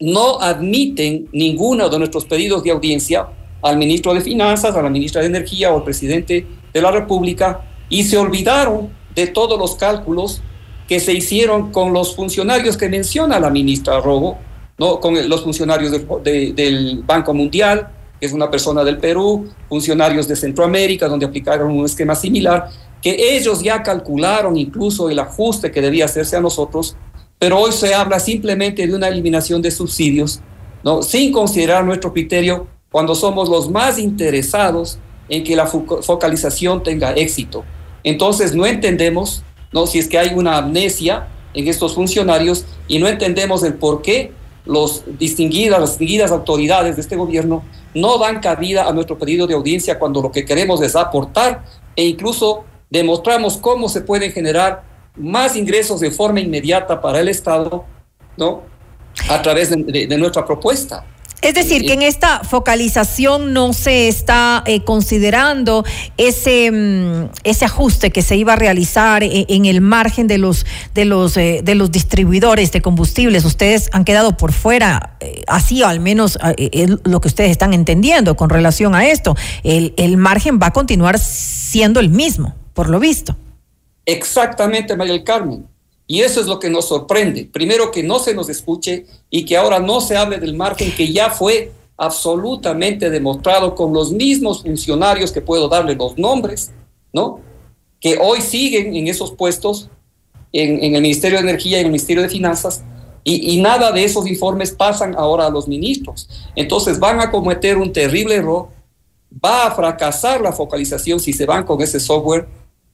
no admiten ninguno de nuestros pedidos de audiencia al ministro de Finanzas, a la ministra de Energía o al presidente de la República y se olvidaron de todos los cálculos que se hicieron con los funcionarios que menciona la ministra Robo, ¿no? con los funcionarios del Banco Mundial, que es una persona del Perú, funcionarios de Centroamérica, donde aplicaron un esquema similar, que ellos ya calcularon incluso el ajuste que debía hacerse a nosotros, pero hoy se habla simplemente de una eliminación de subsidios, ¿no? sin considerar nuestro criterio cuando somos los más interesados en que la focalización tenga éxito. Entonces no entendemos ¿no? si es que hay una amnesia en estos funcionarios y no entendemos el por qué los las distinguidas autoridades de este gobierno no dan cabida a nuestro pedido de audiencia cuando lo que queremos es aportar e incluso demostramos cómo se pueden generar más ingresos de forma inmediata para el Estado, ¿no? A través de, nuestra propuesta. Es decir, que en esta focalización no se está eh, considerando ese, mm, ese ajuste que se iba a realizar eh, en, el margen de los, de, los, eh, de los distribuidores de combustibles. Ustedes han quedado por fuera, así al menos es lo que ustedes están entendiendo con relación a esto. El, el margen va a continuar siendo el mismo, por lo visto. Exactamente, María del Carmen. Y eso es lo que nos sorprende. Primero, que no se nos escuche y que ahora no se hable del margen que ya fue absolutamente demostrado con los mismos funcionarios que puedo darle los nombres, ¿no? Que hoy siguen en esos puestos en, el Ministerio de Energía y en el Ministerio de Finanzas y, y, nada de esos informes pasan ahora a los ministros. Entonces van a cometer un terrible error, va a fracasar la focalización si se van con ese software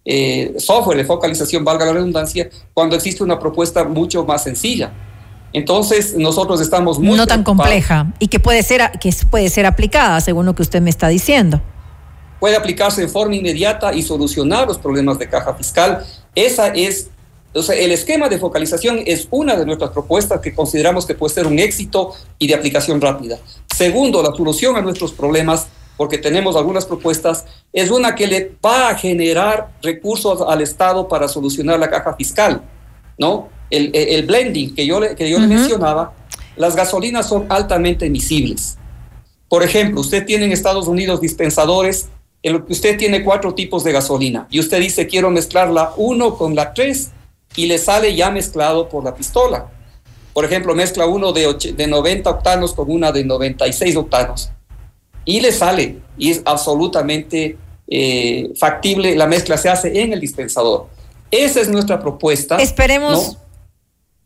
eh, software de focalización, valga la redundancia, cuando existe una propuesta mucho más sencilla. Entonces, nosotros estamos muy... No tan compleja y que puede, ser, que puede ser aplicada, según lo que usted me está diciendo. Puede aplicarse de forma inmediata y solucionar los problemas de caja fiscal. Esa es, o sea, el esquema de focalización es una de nuestras propuestas que consideramos que puede ser un éxito y de aplicación rápida. Segundo, la solución a nuestros problemas porque tenemos algunas propuestas, es una que le va a generar recursos al Estado para solucionar la caja fiscal, ¿no? El, el, blending que yo, le, que yo le mencionaba, las gasolinas son altamente emisibles. Por ejemplo, usted tiene en Estados Unidos dispensadores en los que usted tiene cuatro tipos de gasolina y usted dice quiero mezclar la 1 con la 3 y le sale ya mezclado por la pistola. Por ejemplo, mezcla uno de, de 90 octanos con una de 96 octanos y le sale y es absolutamente eh, factible, la mezcla se hace en el dispensador. Esa es nuestra propuesta. Esperemos.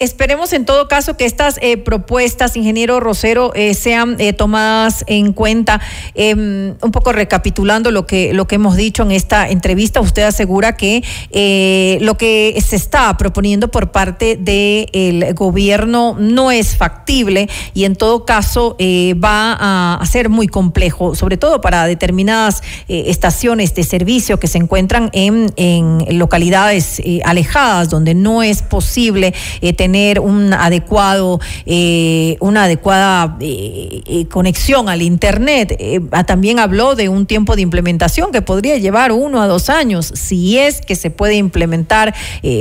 Esperemos en todo caso que estas eh, propuestas, ingeniero Rosero, eh, sean eh, tomadas en cuenta. Em, un poco recapitulando lo que, lo que hemos dicho en esta entrevista, usted asegura que lo que se está proponiendo por parte del gobierno no es factible y en todo caso va a, ser muy complejo, sobre todo para determinadas estaciones de servicio que se encuentran en, en localidades alejadas donde no es posible tener tener un adecuado, eh, una adecuada eh, eh, conexión al Internet. Ah, también habló de un tiempo de implementación que podría llevar uno a dos años, si es que se puede implementar,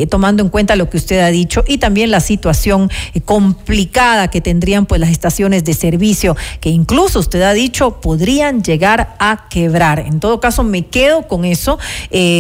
tomando en cuenta lo que usted ha dicho, y también la situación complicada que tendrían pues las estaciones de servicio, que incluso usted ha dicho podrían llegar a quebrar. En todo caso, me quedo con eso,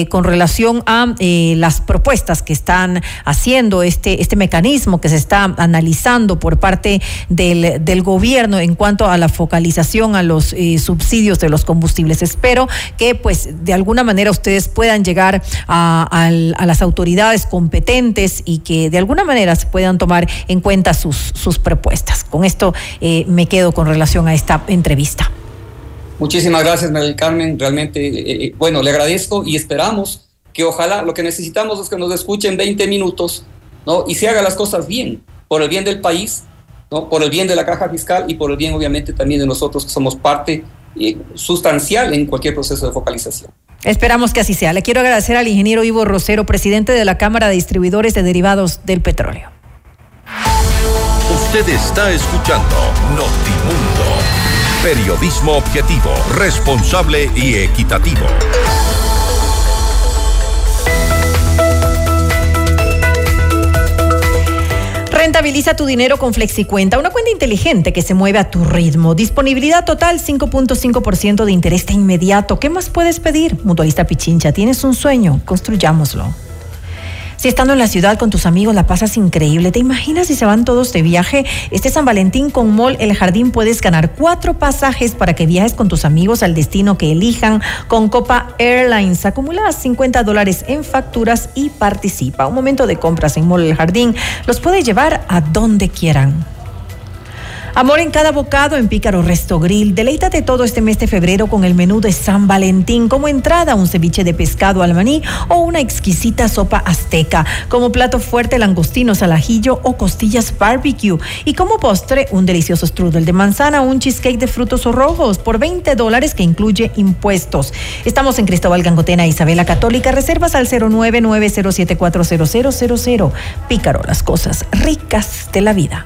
con relación a las propuestas que están haciendo este, este mecanismo que se está analizando por parte del, gobierno en cuanto a la focalización a los eh, subsidios de los combustibles. Espero que pues de alguna manera ustedes puedan llegar a, las autoridades competentes y que de alguna manera se puedan tomar en cuenta sus, sus propuestas. Con esto eh, me quedo con relación a esta entrevista. Muchísimas gracias, María Carmen. Realmente, eh, bueno, le agradezco y esperamos que ojalá lo que necesitamos es que nos escuchen 20 minutos, ¿no? Y se haga las cosas bien, por el bien del país, ¿no? Por el bien de la caja fiscal y por el bien, obviamente, también de nosotros que somos parte eh, sustancial en cualquier proceso de focalización. Esperamos que así sea. Le quiero agradecer al ingeniero Ivo Rosero, presidente de la Cámara de Distribuidores de Derivados del Petróleo. Usted está escuchando Notimundo. Periodismo objetivo, responsable y equitativo. Rentabiliza tu dinero con FlexiCuenta, una cuenta inteligente que se mueve a tu ritmo. Disponibilidad total 5.5% de interés de inmediato. ¿Qué más puedes pedir? Mutualista Pichincha, tienes un sueño, construyámoslo. Si estando en la ciudad con tus amigos la pasas increíble, ¿te imaginas si se van todos de viaje? Este San Valentín con Mall El Jardín puedes ganar cuatro pasajes para que viajes con tus amigos al destino que elijan con Copa Airlines. Acumula 50 dólares en facturas y participa. Un momento de compras en Mall El Jardín los puede llevar a donde quieran. Amor en cada bocado en Pícaro Resto Grill. Deleítate todo este mes de febrero con el menú de San Valentín. Como entrada, un ceviche de pescado al maní o una exquisita sopa azteca. Como plato fuerte, langostinos al ajillo o costillas barbecue. Y como postre, un delicioso strudel de manzana o un cheesecake de frutos rojos por 20 dólares que incluye impuestos. Estamos en Cristóbal Gangotena, Isabela Católica. Reservas al 09907400000. Pícaro, las cosas ricas de la vida.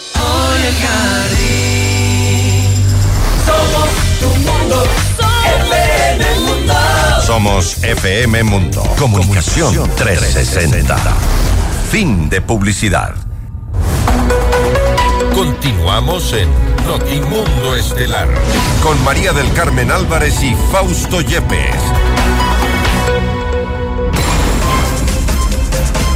Mole el Jardín. Somos tu mundo, FM Mundo. Somos FM Mundo. Comunicación 360. Fin de publicidad. Continuamos en Notimundo Estelar con María del Carmen Álvarez y Fausto Yepes.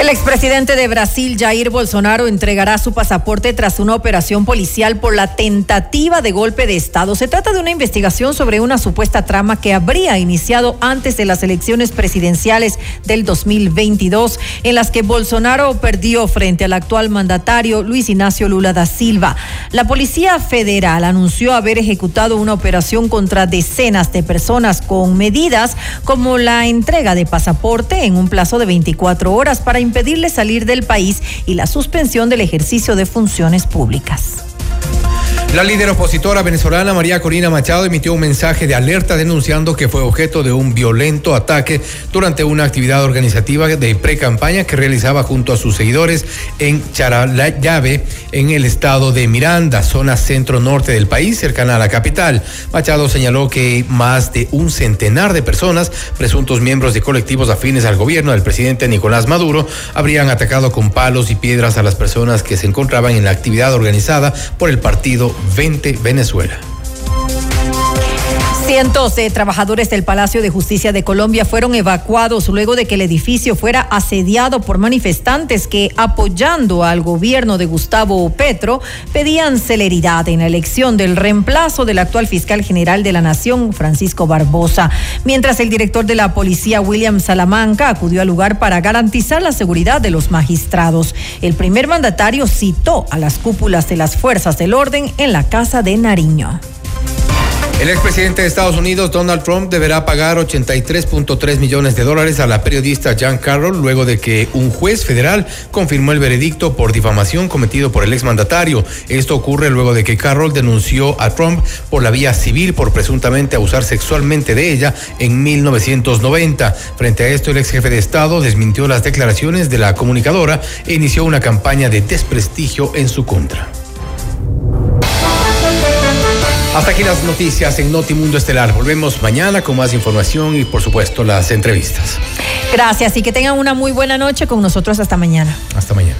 El expresidente de Brasil, Jair Bolsonaro, entregará su pasaporte tras una operación policial por la tentativa de golpe de Estado. Se trata de una investigación sobre una supuesta trama que habría iniciado antes de las elecciones presidenciales del 2022, en las que Bolsonaro perdió frente al actual mandatario Luis Ignacio Lula da Silva. La Policía Federal anunció haber ejecutado una operación contra decenas de personas con medidas como la entrega de pasaporte en un plazo de 24 horas para impedirle salir del país y la suspensión del ejercicio de funciones públicas. La líder opositora venezolana María Corina Machado emitió un mensaje de alerta denunciando que fue objeto de un violento ataque durante una actividad organizativa de pre-campaña que realizaba junto a sus seguidores en Charalave, en el estado de Miranda, zona centro-norte del país, cercana a la capital. Machado señaló que más de un centenar de personas, presuntos miembros de colectivos afines al gobierno del presidente Nicolás Maduro, habrían atacado con palos y piedras a las personas que se encontraban en la actividad organizada por el partido 20 Venezuela. Cientos de trabajadores del Palacio de Justicia de Colombia fueron evacuados luego de que el edificio fuera asediado por manifestantes que, apoyando al gobierno de Gustavo Petro, pedían celeridad en la elección del reemplazo del actual fiscal general de la Nación, Francisco Barbosa. Mientras el director de la policía, William Salamanca, acudió al lugar para garantizar la seguridad de los magistrados. El primer mandatario citó a las cúpulas de las fuerzas del orden en la Casa de Nariño. El expresidente de Estados Unidos, Donald Trump, deberá pagar 83.3 millones de dólares a la periodista Jan Carroll luego de que un juez federal confirmó el veredicto por difamación cometido por el exmandatario. Esto ocurre luego de que Carroll denunció a Trump por la vía civil por presuntamente abusar sexualmente de ella en 1990. Frente a esto, el ex jefe de Estado desmintió las declaraciones de la comunicadora e inició una campaña de desprestigio en su contra. Hasta aquí las noticias en Notimundo Estelar. Volvemos mañana con más información y por supuesto las entrevistas. Gracias y que tengan una muy buena noche con nosotros hasta mañana. Hasta mañana.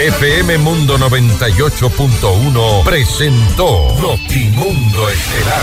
FM Mundo 98.1 presentó Notimundo Estelar.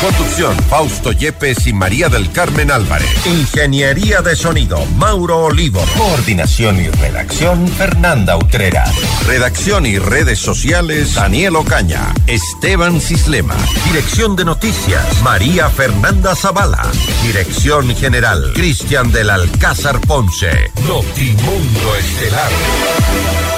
Conducción, Fausto Yepes y María del Carmen Álvarez. Ingeniería de sonido, Mauro Olivo. Coordinación y redacción, Fernanda Utrera. Redacción y redes sociales, Daniel Ocaña. Esteban Cislema. Dirección de noticias, María Fernanda Zavala. Dirección general, Cristian del Alcázar Ponce. Notimundo Estelar.